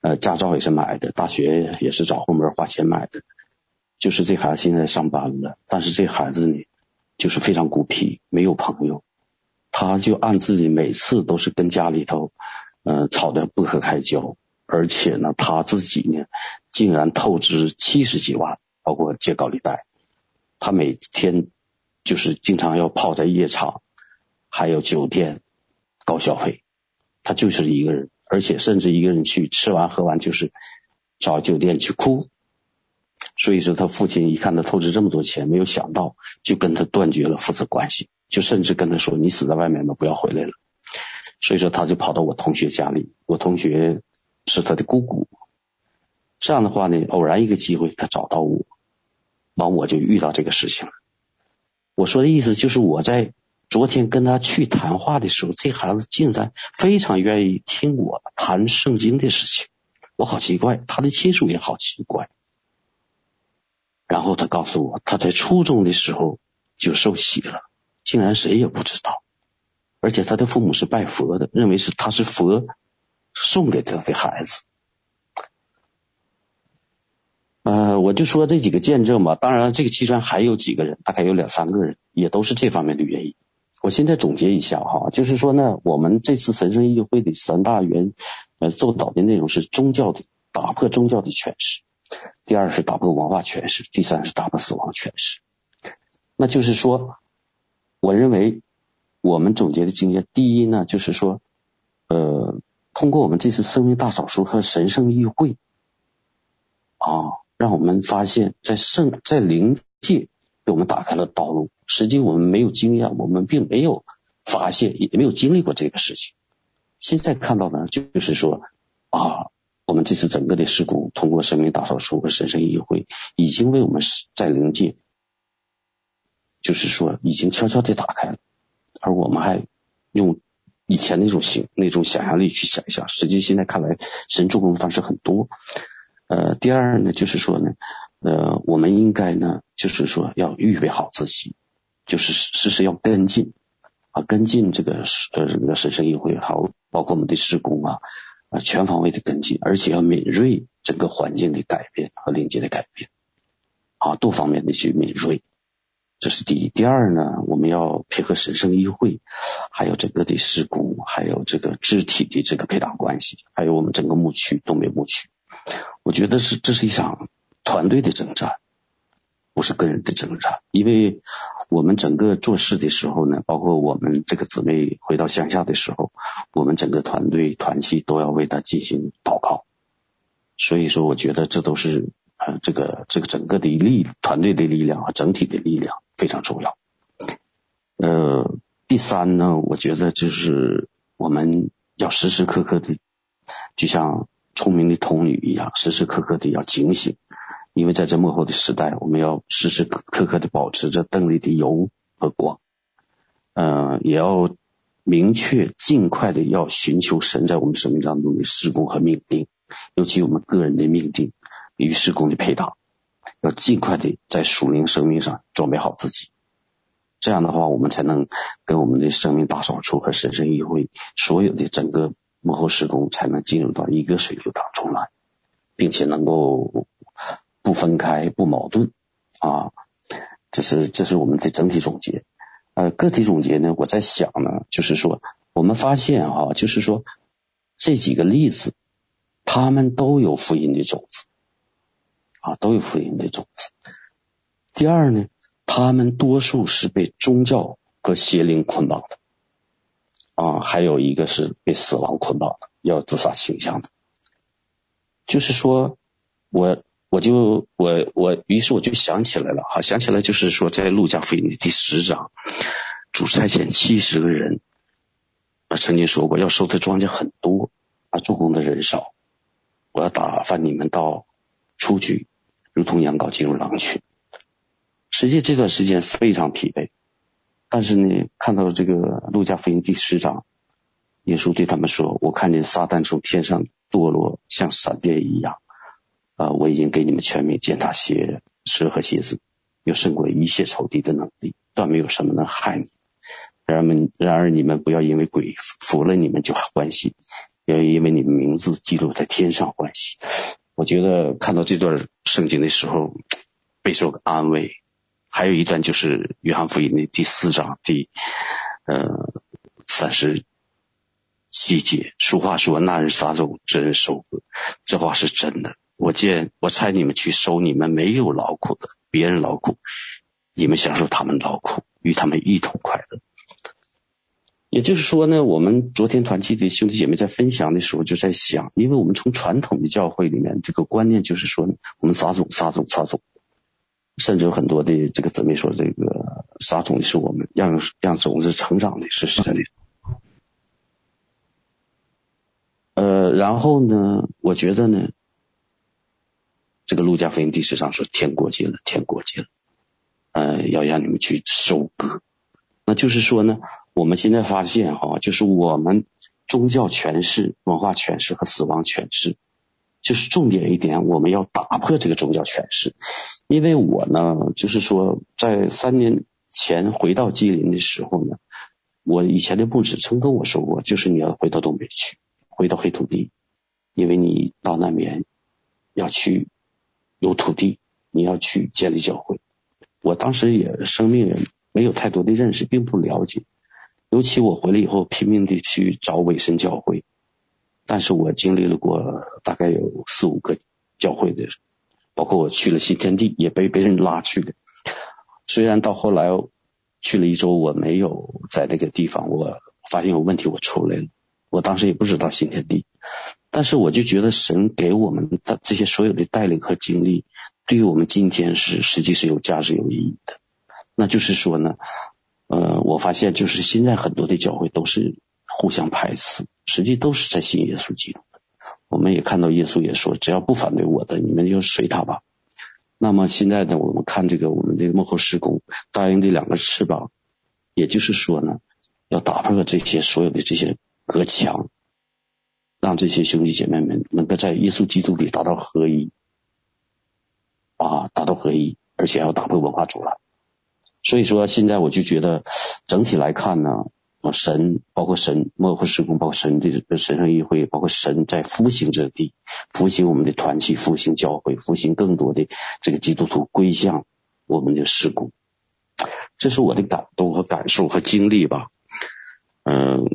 呃，驾照也是买的，大学也是找后门花钱买的。就是这孩子现在上班了，但是这孩子呢，就是非常孤僻，没有朋友。他就暗自里每次都是跟家里头，呃，吵得不可开交，而且呢，他自己呢，竟然透支七十几万，包括借高利贷。他每天就是经常要泡在夜场，还有酒店，高消费。他就是一个人。而且甚至一个人去吃完喝完就是找酒店去哭，所以说他父亲一看他透支这么多钱，没有想到就跟他断绝了父子关系，就甚至跟他说，你死在外面吧，不要回来了。所以说他就跑到我同学家里，我同学是他的姑姑。这样的话呢，偶然一个机会他找到我，完我就遇到这个事情了。我说的意思就是我在。昨天跟他去谈话的时候，这孩子竟然非常愿意听我谈圣经的事情，我好奇怪，他的亲属也好奇怪。然后他告诉我，他在初中的时候就受洗了，竟然谁也不知道，而且他的父母是拜佛的，认为是他是佛送给他的孩子。呃，我就说这几个见证吧。当然，这个七川还有几个人，大概有两三个人，也都是这方面的原因。我现在总结一下哈，就是说呢，我们这次神圣议会的三大原呃奏导的内容是宗教的打破宗教的诠释，第二是打破文化诠释，第三是打破死亡诠释。那就是说，我认为我们总结的经验，第一呢，就是说，呃，通过我们这次生命大扫除和神圣议会啊，让我们发现，在圣在灵界给我们打开了道路。实际我们没有经验，我们并没有发现，也没有经历过这个事情。现在看到呢，就是说啊，我们这次整个的事故，通过生命大扫除和神圣议会，已经为我们在灵界，就是说已经悄悄地打开了，而我们还用以前那种想那种想象力去想一想，实际现在看来，神助攻方式很多。呃，第二呢，就是说呢，呃，我们应该呢，就是说要预备好自己。就是时时要跟进啊，跟进这个呃这个神圣议会，还有包括我们的事工啊啊，全方位的跟进，而且要敏锐整个环境的改变和灵界的改变啊，多方面的去敏锐，这是第一。第二呢，我们要配合神圣议会，还有整个的事工，还有这个肢体的这个配搭关系，还有我们整个牧区东北牧区，我觉得是这是一场团队的征战。不是个人的挣扎，因为我们整个做事的时候呢，包括我们这个姊妹回到乡下的时候，我们整个团队团契都要为他进行祷告。所以说，我觉得这都是呃，这个这个整个的力团队的力量和整体的力量非常重要。呃，第三呢，我觉得就是我们要时时刻刻的，就像聪明的童女一样，时时刻刻的要警醒。因为在这幕后的时代，我们要时时刻刻的保持着灯里的油和光，嗯、也要明确尽快的要寻求神在我们生命当中的施工和命定，尤其我们个人的命定与施工的配搭，要尽快的在属灵生命上准备好自己。这样的话，我们才能跟我们的生命大扫除和神圣议会所有的整个幕后施工才能进入到一个水流当中来，并且能够。不分开，不矛盾啊，这是这是我们的整体总结。呃，个体总结呢，我在想呢，就是说，我们发现哈，就是说这几个例子，他们都有福音的种子啊，都有福音的种子。第二呢，他们多数是被宗教和邪灵捆绑的啊，还有一个是被死亡捆绑的，要自杀倾向的。就是说我。我就我我于是我就想起来了哈，想起来就是说，在路加福音的第十章，主差遣七十个人，啊曾经说过要收的庄稼很多啊，做工的人少，我要打发你们到出去，如同羊羔进入狼群。实际这段时间非常疲惫，但是呢，看到这个路加福音第十章，耶稣对他们说：“我看见撒旦从天上堕落，像闪电一样。”啊，我已经给你们全面践踏鞋蛇和蝎子，有胜过一切仇敌的能力，断没有什么能害你。然而们，然而你们不要因为鬼服了你们就欢喜，要因为你们名字记录在天上欢喜。我觉得看到这段圣经的时候，备受安慰。还有一段就是约翰福音的第四章第呃三十七节，俗话说：“那人撒种，这人收割。”这话是真的。我见我差你们去收你们没有劳苦的，别人劳苦，你们享受他们劳苦，与他们一同快乐。也就是说呢，我们昨天团契的兄弟姐妹在分享的时候就在想，因为我们从传统的教会里面这个观念就是说，我们撒种撒种撒种，甚至有很多的这个姊妹说，这个撒种的是我们让让种子成长的是神的。呃，然后呢，我觉得呢。这个路加福音第十章说：“天国近了，天国近了，呃，要让你们去收割。”那就是说呢，我们现在发现哈，就是我们宗教诠释、文化诠释和死亡诠释，就是重点一点，我们要打破这个宗教诠释。因为我呢，就是说，在三年前回到吉林的时候呢，我以前的牧师曾跟我说过，就是你要回到东北去，回到黑土地，因为你到那边要去。有土地，你要去建立教会。我当时也生命也没有太多的认识，并不了解。尤其我回来以后，拼命的去找委身教会，但是我经历了过大概有四五个教会的，包括我去了新天地，也被别人拉去的。虽然到后来去了一周，我没有在那个地方，我发现有问题，我出来了。我当时也不知道新天地，但是我就觉得神给我们的这些所有的带领和经历，对于我们今天是实际是有价值、有意义的。那就是说呢，呃，我发现就是现在很多的教会都是互相排斥，实际都是在信耶稣基督。我们也看到耶稣也说，只要不反对我的，你们就随他吧。那么现在呢，我们看这个我们的幕后施工答应的两个翅膀，也就是说呢，要打破这些所有的这些。隔墙，让这些兄弟姐妹们能够在耶稣基督里达到合一，啊，达到合一，而且要打破文化阻拦。所以说，现在我就觉得整体来看呢，神包括神幕后事工，包括神的神圣议会，包括神在复兴这地，复兴我们的团契，复兴教会，复兴更多的这个基督徒归向我们的事工。这是我的感动和感受和经历吧，嗯。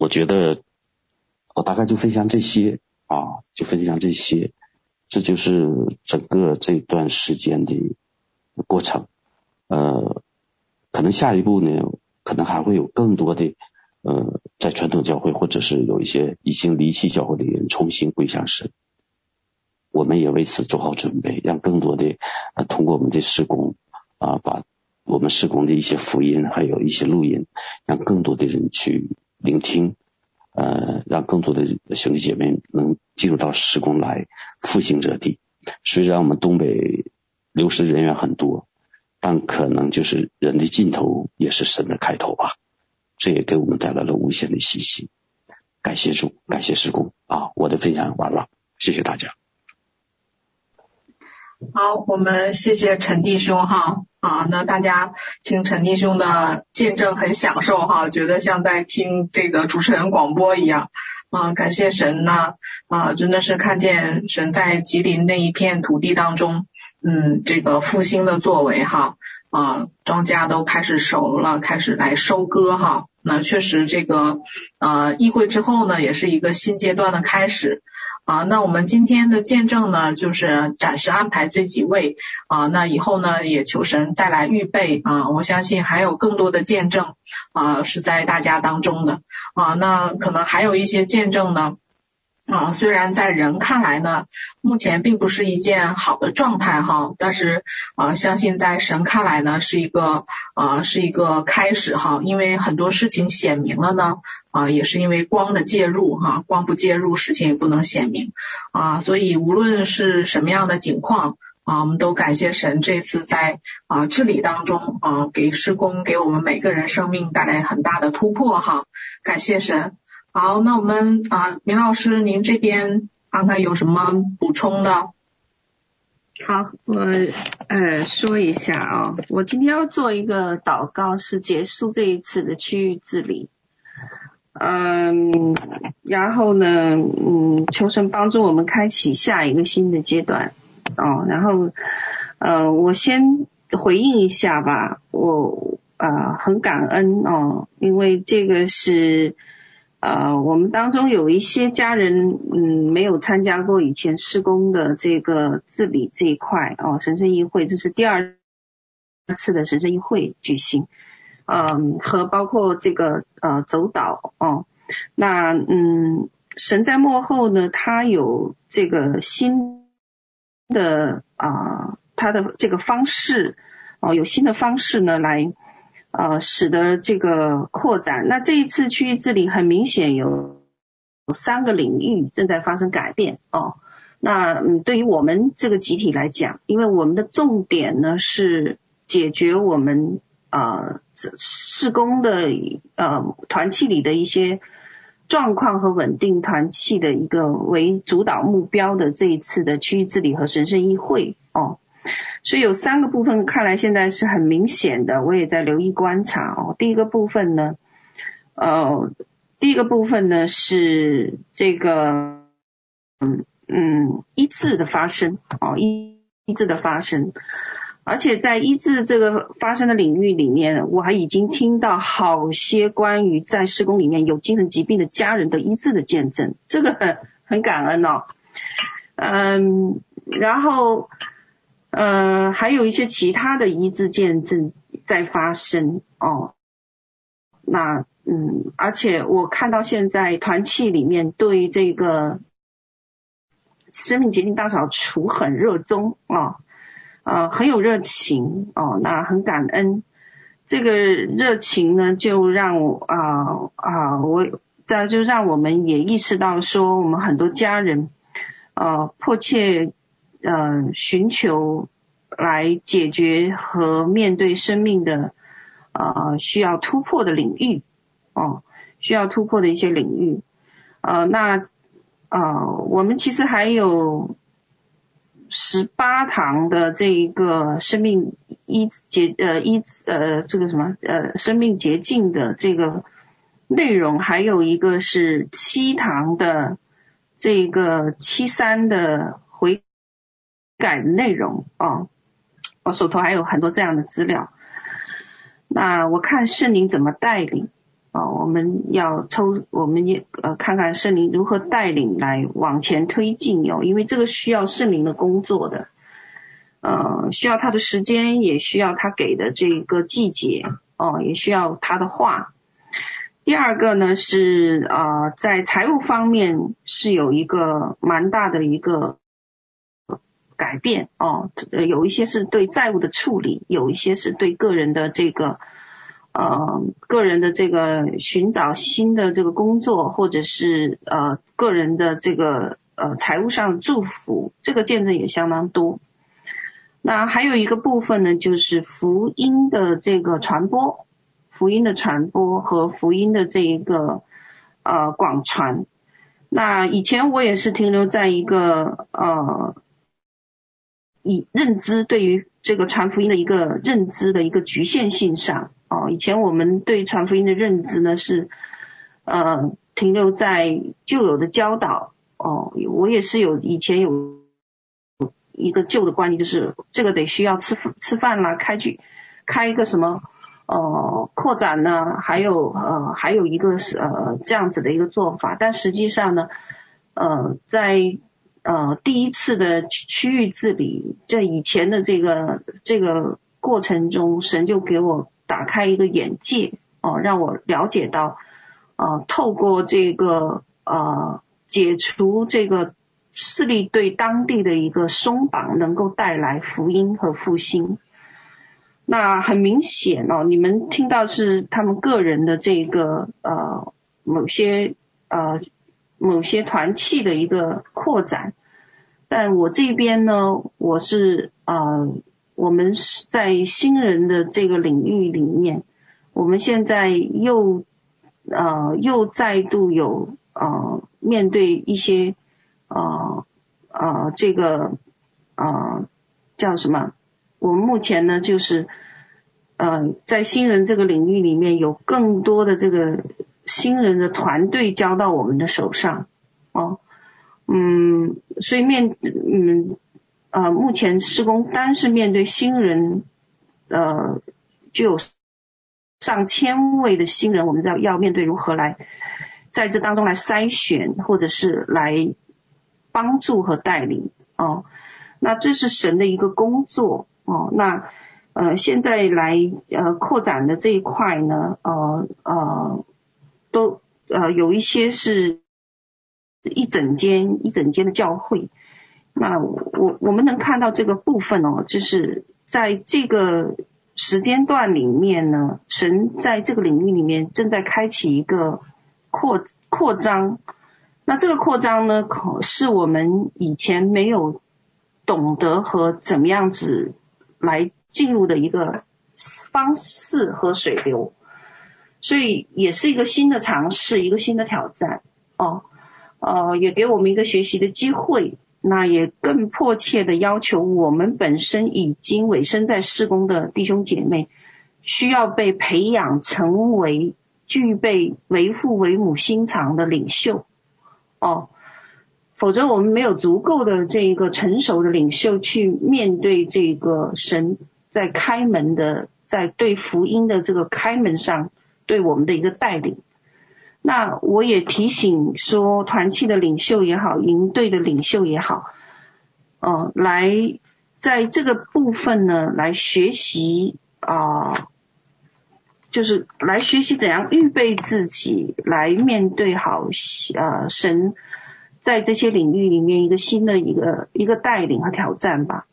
我觉得我大概就分享这些啊，就分享这些，这就是整个这段时间的过程。呃，可能下一步呢，可能还会有更多的呃，在传统教会或者是有一些已经离弃教会的人重新归向神。我们也为此做好准备，让更多的呃通过我们的施工啊，把我们施工的一些福音还有一些录音，让更多的人去。聆听，呃，让更多的兄弟姐妹能进入到施工来复兴这地。虽然我们东北流失人员很多，但可能就是人的尽头也是神的开头吧。这也给我们带来了无限的信心。感谢主，感谢施工啊！我的分享完了，谢谢大家。好，我们谢谢陈弟兄哈。啊，那大家听陈弟兄的见证很享受哈，觉得像在听这个主持人广播一样。啊，感谢神呢啊，真的是看见神在吉林那一片土地当中，嗯，这个复兴的作为哈。啊，庄稼都开始熟了，开始来收割哈，那确实这个呃议会之后呢，也是一个新阶段的开始。啊，那我们今天的见证呢，就是暂时安排这几位啊，那以后呢，也求神再来预备啊，我相信还有更多的见证啊是在大家当中的啊，那可能还有一些见证呢。啊，虽然在人看来呢，目前并不是一件好的状态哈，但是啊，相信在神看来呢，是一个啊，是一个开始哈，因为很多事情显明了呢，啊，也是因为光的介入哈，光不介入，事情也不能显明啊，所以无论是什么样的境况啊，我们都感谢神这次在啊治理当中啊，给施工给我们每个人生命带来很大的突破哈，感谢神。好，那我们啊，明老师，您这边看看有什么补充的？好，我呃说一下啊，我今天要做一个祷告，是结束这一次的区域治理。嗯，然后呢，嗯，求神帮助我们开启下一个新的阶段。哦，然后呃，我先回应一下吧，我啊、呃、很感恩哦，因为这个是。呃，我们当中有一些家人，嗯，没有参加过以前施工的这个治理这一块哦，神圣议会这是第二次的神圣议会举行，嗯，和包括这个呃走岛哦，那嗯，神在幕后呢，他有这个新的啊、他的这个方式哦，有新的方式呢来。呃，使得这个扩展。那这一次区域治理很明显有有三个领域正在发生改变哦。那嗯，对于我们这个集体来讲，因为我们的重点呢是解决我们啊事工的呃团契里的一些状况和稳定团契的一个为主导目标的这一次的区域治理和神圣议会哦。所以有三个部分，看来现在是很明显的，我也在留意观察哦。第一个部分呢，呃，第一个部分呢是这个，嗯嗯，医治的发生哦，医医治的发生。而且在医治这个发生的领域里面，我还已经听到好些关于在施工里面有精神疾病的家人的医治的见证，这个很很感恩哦。嗯，然后呃还有一些其他的医治见证在发生哦。那嗯，而且我看到现在团契里面对这个生命洁净大扫除很热衷啊。哦呃，很有热情哦，那很感恩。这个热情呢，就让我啊啊、我在就让我们也意识到说，我们很多家人呃迫切呃寻求来解决和面对生命的呃需要突破的领域哦，需要突破的一些领域。呃，那呃，我们其实还有。十八堂的这一个生命医洁呃一呃这个什么呃生命捷径的这个内容，还有一个是七堂的这个七三的改内容哦，我手头还有很多这样的资料，那我看圣灵怎么带领。啊，我们要抽，我们也呃看看圣灵如何带领来往前推进哟，因为这个需要圣灵的工作的，呃，需要他的时间，也需要他给的这个季节，哦，也需要他的话。第二个呢是啊、呃，在财务方面是有一个蛮大的一个改变哦，有一些是对债务的处理，有一些是对个人的这个。呃，个人的这个寻找新的这个工作，或者是呃个人的这个呃财务上的祝福，这个见证也相当多。那还有一个部分呢，就是福音的这个传播，福音的传播和福音的这一个呃广传。那以前我也是停留在一个呃以认知对于这个传福音的一个认知的一个局限性上。哦，以前我们对传福音的认知呢是，呃，停留在旧有的教导。哦，我也是有以前有一个旧的观念，就是这个得需要吃吃饭啦，开举开一个什么呃扩展呢，还有呃还有一个是呃这样子的一个做法。但实际上呢，呃，在呃第一次的区域治理在以前的这个这个过程中，神就给我。打开一个眼界哦，让我了解到，呃，透过这个呃解除这个势力对当地的一个松绑，能够带来福音和复兴。那很明显哦，你们听到是他们个人的这个呃某些呃某些团契的一个扩展，但我这边呢，我是呃。我们是在新人的这个领域里面，我们现在又呃又再度有呃面对一些呃呃这个呃叫什么？我们目前呢就是呃在新人这个领域里面有更多的这个新人的团队交到我们的手上哦，嗯，所以面嗯。呃，目前施工单是面对新人，呃，就有上千位的新人，我们要要面对如何来在这当中来筛选，或者是来帮助和带领哦。那这是神的一个工作哦。那呃，现在来呃扩展的这一块呢，呃呃，都呃有一些是一整间一整间的教会。那我我们能看到这个部分哦，就是在这个时间段里面呢，神在这个领域里面正在开启一个扩扩张。那这个扩张呢，可是我们以前没有懂得和怎么样子来进入的一个方式和水流，所以也是一个新的尝试，一个新的挑战哦，呃，也给我们一个学习的机会。那也更迫切的要求我们本身已经委身在事工的弟兄姐妹，需要被培养成为具备为父为母心肠的领袖。哦，否则我们没有足够的这一个成熟的领袖去面对这个神在开门的，在对福音的这个开门上对我们的一个带领。那我也提醒说，团契的领袖也好，营队的领袖也好，呃，来在这个部分呢，来学习啊、呃，就是来学习怎样预备自己，来面对好呃神。在这些领域里面，一个新的一个一个带领和挑战吧，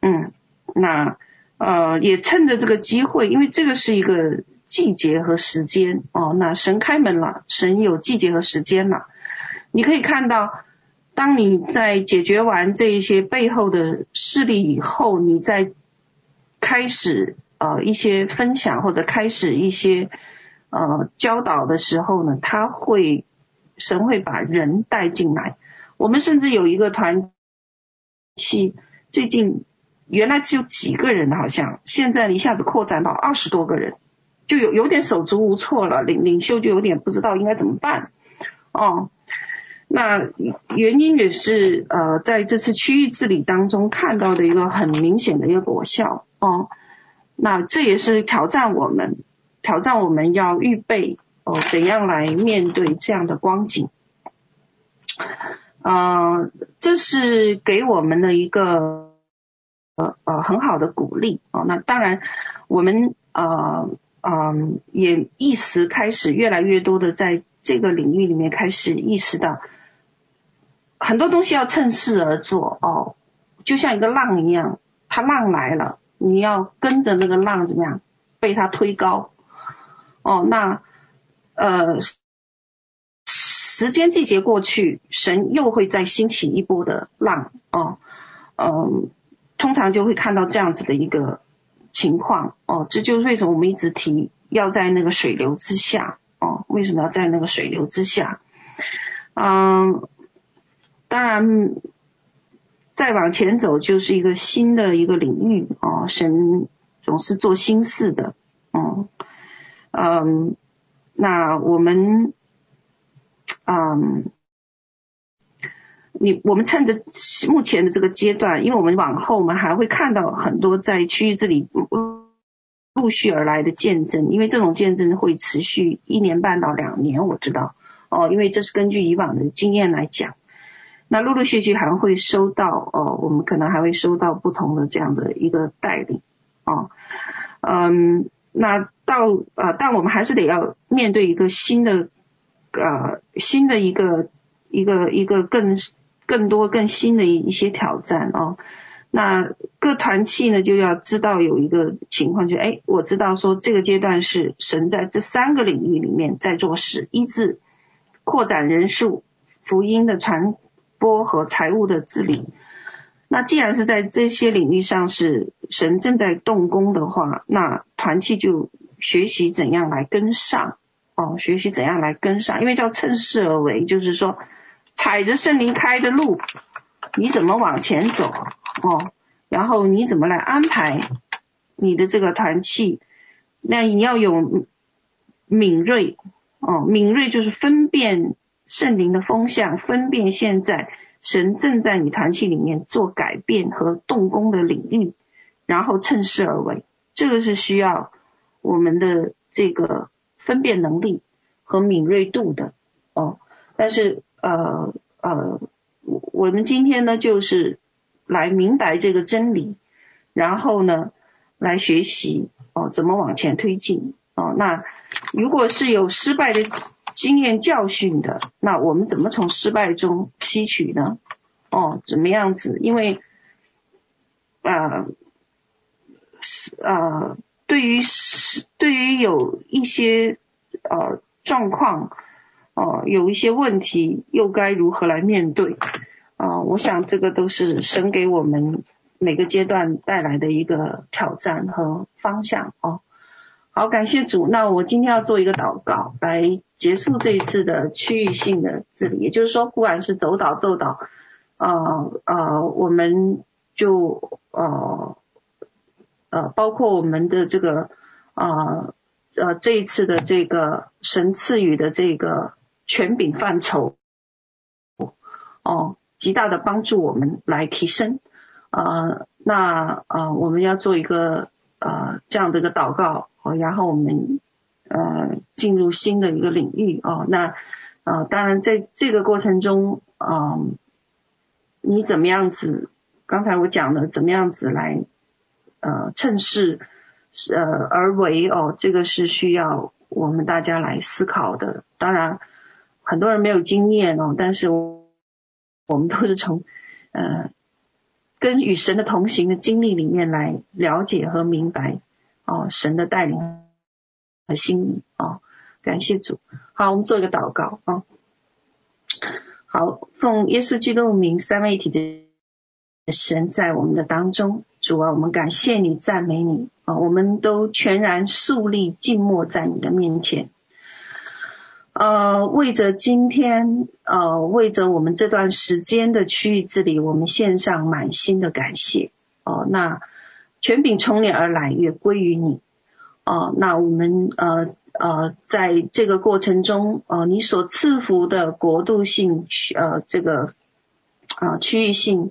嗯，那呃也趁着这个机会，因为这个是一个季节和时间哦，那神开门了，神有季节和时间了，你可以看到，当你在解决完这一些背后的势力以后，你在开始呃一些分享或者开始一些呃教导的时候呢，他会。神会把人带进来。我们甚至有一个团契，最近原来只有几个人，好像现在一下子扩展到二十多个人，就有有点手足无措了。领领袖就有点不知道应该怎么办。哦，那原因也是呃，在这次区域治理当中看到的一个很明显的一个果效。哦，那这也是挑战我们，挑战我们要预备。哦，怎样来面对这样的光景？呃，这是给我们的一个呃呃很好的鼓励哦。那当然，我们呃嗯也意识开始越来越多的在这个领域里面开始意识到，很多东西要趁势而做哦，就像一个浪一样，它浪来了，你要跟着那个浪怎么样被它推高哦，那。呃，时间季节过去，神又会再兴起一波的浪哦，嗯、通常就会看到这样子的一个情况哦，这就是为什么我们一直提要在那个水流之下哦，为什么要在那个水流之下？嗯、当然再往前走就是一个新的一个领域哦，神总是做新事的，嗯嗯。那我们，嗯，你我们趁着目前的这个阶段，因为我们往后我们还会看到很多在区域这里陆续而来的见证，因为这种见证会持续一年半到两年，我知道哦，因为这是根据以往的经验来讲。那陆陆续续还会收到哦，我们可能还会收到不同的这样的一个带领哦，嗯。那到呃，但我们还是得要面对一个新的呃新的一个一个一个更更多更新的一一些挑战哦。那各团契呢就要知道有一个情况，就哎，我知道说这个阶段是神在这三个领域里面在做事：医治、扩展人数、福音的传播和财务的治理。那既然是在这些领域上是神正在动工的话，那团契就学习怎样来跟上哦，学习怎样来跟上，因为叫趁势而为，就是说踩着圣灵开的路，你怎么往前走哦？然后你怎么来安排你的这个团契？那你要有敏锐哦，敏锐就是分辨圣灵的风向，分辨现在。神正在你团契里面做改变和动工的领域，然后趁势而为，这个是需要我们的这个分辨能力和敏锐度的哦。但是呃呃，我们今天呢就是来明白这个真理，然后呢来学习哦怎么往前推进哦。那如果是有失败的。经验教训的，那我们怎么从失败中吸取呢？哦，怎么样子？因为，呃，呃，对于是对于有一些呃状况，哦、有一些问题，又该如何来面对？啊、我想这个都是神给我们每个阶段带来的一个挑战和方向哦。好，感谢主。那我今天要做一个祷告，来结束这一次的区域性的治理。也就是说，不管是走导、奏导，呃呃，我们就呃呃，包括我们的这个呃呃这一次的这个神赐予的这个权柄范畴，哦、极大的帮助我们来提升。呃，那呃，我们要做一个呃这样的一个祷告，哦，然后我们呃进入新的一个领域哦。那呃，当然在这个过程中，嗯、你怎么样子？刚才我讲的怎么样子来呃趁势呃而为哦，这个是需要我们大家来思考的。当然，很多人没有经验哦，但是我们都是从呃。跟与神的同行的经历里面来了解和明白哦，神的带领和心意哦，感谢主。好，我们做一个祷告啊。好，奉耶稣基督名，三位一体的神在我们的当中，主啊，我们感谢你，赞美你啊，我们都全然肃立静默在你的面前。呃，为着今天，呃，为着我们这段时间的区域治理，我们献上满心的感谢。哦、那权柄从你而来，也归于你。哦、那我们呃呃，在这个过程中，呃，你所赐福的国度性，呃，这个、呃、区域性、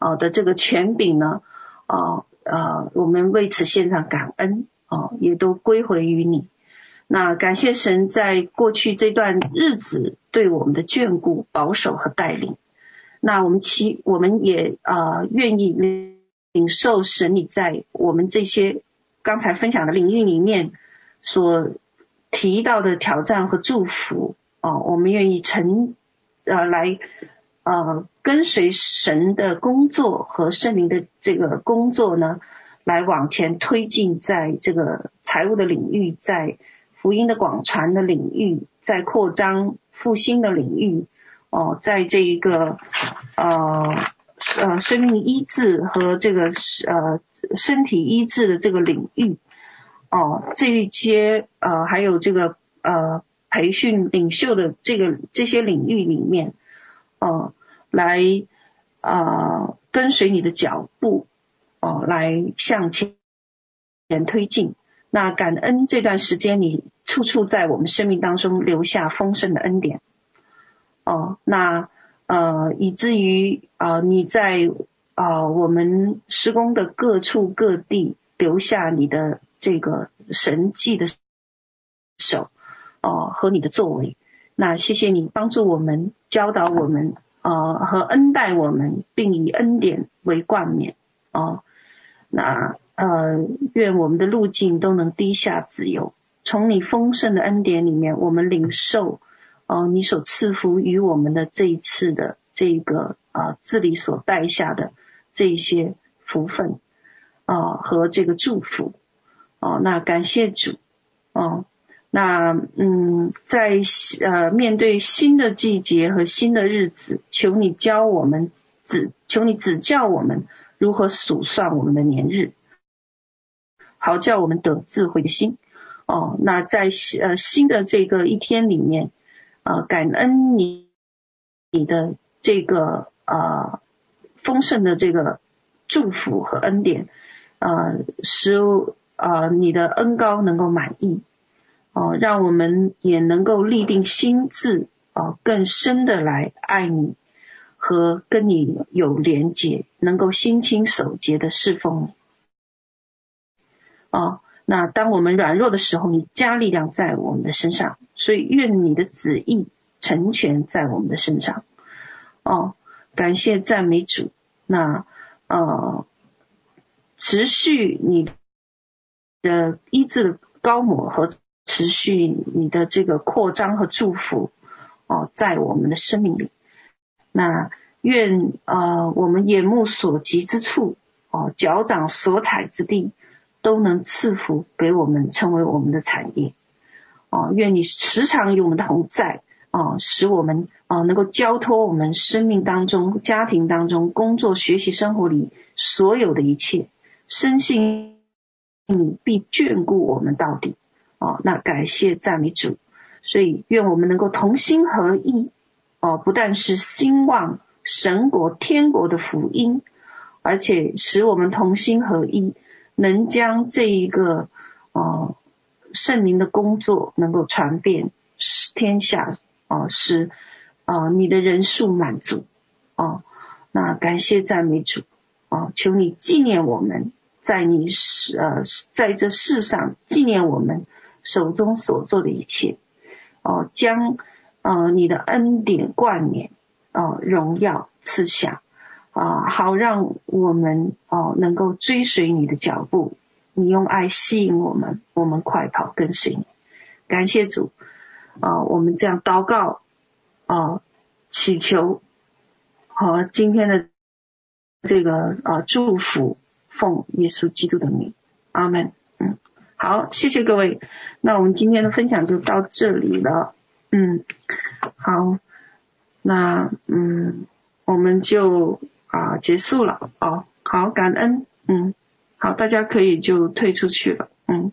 呃、的这个权柄呢，啊、呃、呃，我们为此献上感恩。哦、呃，也都归回于你。那感谢神在过去这段日子对我们的眷顾、保守和带领。那我们其我们也啊、愿意领受神你在我们这些刚才分享的领域里面所提到的挑战和祝福啊、我们愿意成呃来呃跟随神的工作和圣灵的这个工作呢，来往前推进，在这个财务的领域，在。福音的广传的领域，在扩张复兴的领域，哦，在这一个呃呃生命医治和这个呃身体医治的这个领域，哦，这一些呃还有这个呃培训领袖的这个这些领域里面，哦、呃，来呃跟随你的脚步，哦、呃，来向前前推进。那感恩这段时间，你处处在我们生命当中留下丰盛的恩典。哦，那呃，以至于啊、你在啊、我们施工的各处各地留下你的这个神迹的手，哦、和你的作为。那谢谢你帮助我们，教导我们，呃，和恩待我们，并以恩典为冠冕。哦、那。呃，愿我们的路径都能低下自由。从你丰盛的恩典里面，我们领受哦、你所赐福于我们的这一次的这个啊、呃、治理所带下的这一些福分啊、和这个祝福哦、那感谢主哦、那嗯，在呃面对新的季节和新的日子，求你教我们指，求你指教我们如何数算我们的年日。好叫我们得智慧的心哦。那在呃新的这个一天里面，呃感恩你你的这个呃丰盛的这个祝福和恩典，呃使呃你的恩高能够满意哦，让我们也能够立定心志哦，更深的来爱你和跟你有连结，能够心清守洁的侍奉你。哦，那当我们软弱的时候，你加力量在我们的身上，所以愿你的旨意成全在我们的身上。哦，感谢赞美主。那呃，持续你的医治的膏抹和持续你的这个扩张和祝福哦，在我们的生命里。那愿呃我们眼目所及之处哦，脚掌所踩之地。都能赐福给我们，成为我们的产业。哦，愿你时常与我们同在，啊，使我们啊能够交托我们生命当中、家庭当中、工作、学习、生活里所有的一切，深信你必眷顾我们到底。哦，那感谢赞美主，所以愿我们能够同心合意。哦，不但是兴旺神国、天国的福音，而且使我们同心合一。能将这一个呃圣灵的工作能够传遍天下啊，使啊、呃、你的人数满足哦。那感谢赞美主哦，求你纪念我们在你世呃在这世上纪念我们手中所做的一切哦，将呃你的恩典冠冕哦荣耀赐下啊，好让我们哦能够追随你的脚步，你用爱吸引我们，我们快跑跟随你。感谢主啊，我们这样祷告啊，祈求。和，今天的这个呃祝福，奉耶稣基督的名，阿门。嗯，好，谢谢各位。那我们今天的分享就到这里了。嗯，好，那嗯，我们就啊结束了。哦，好，感恩。嗯，好，大家可以就退出去了。嗯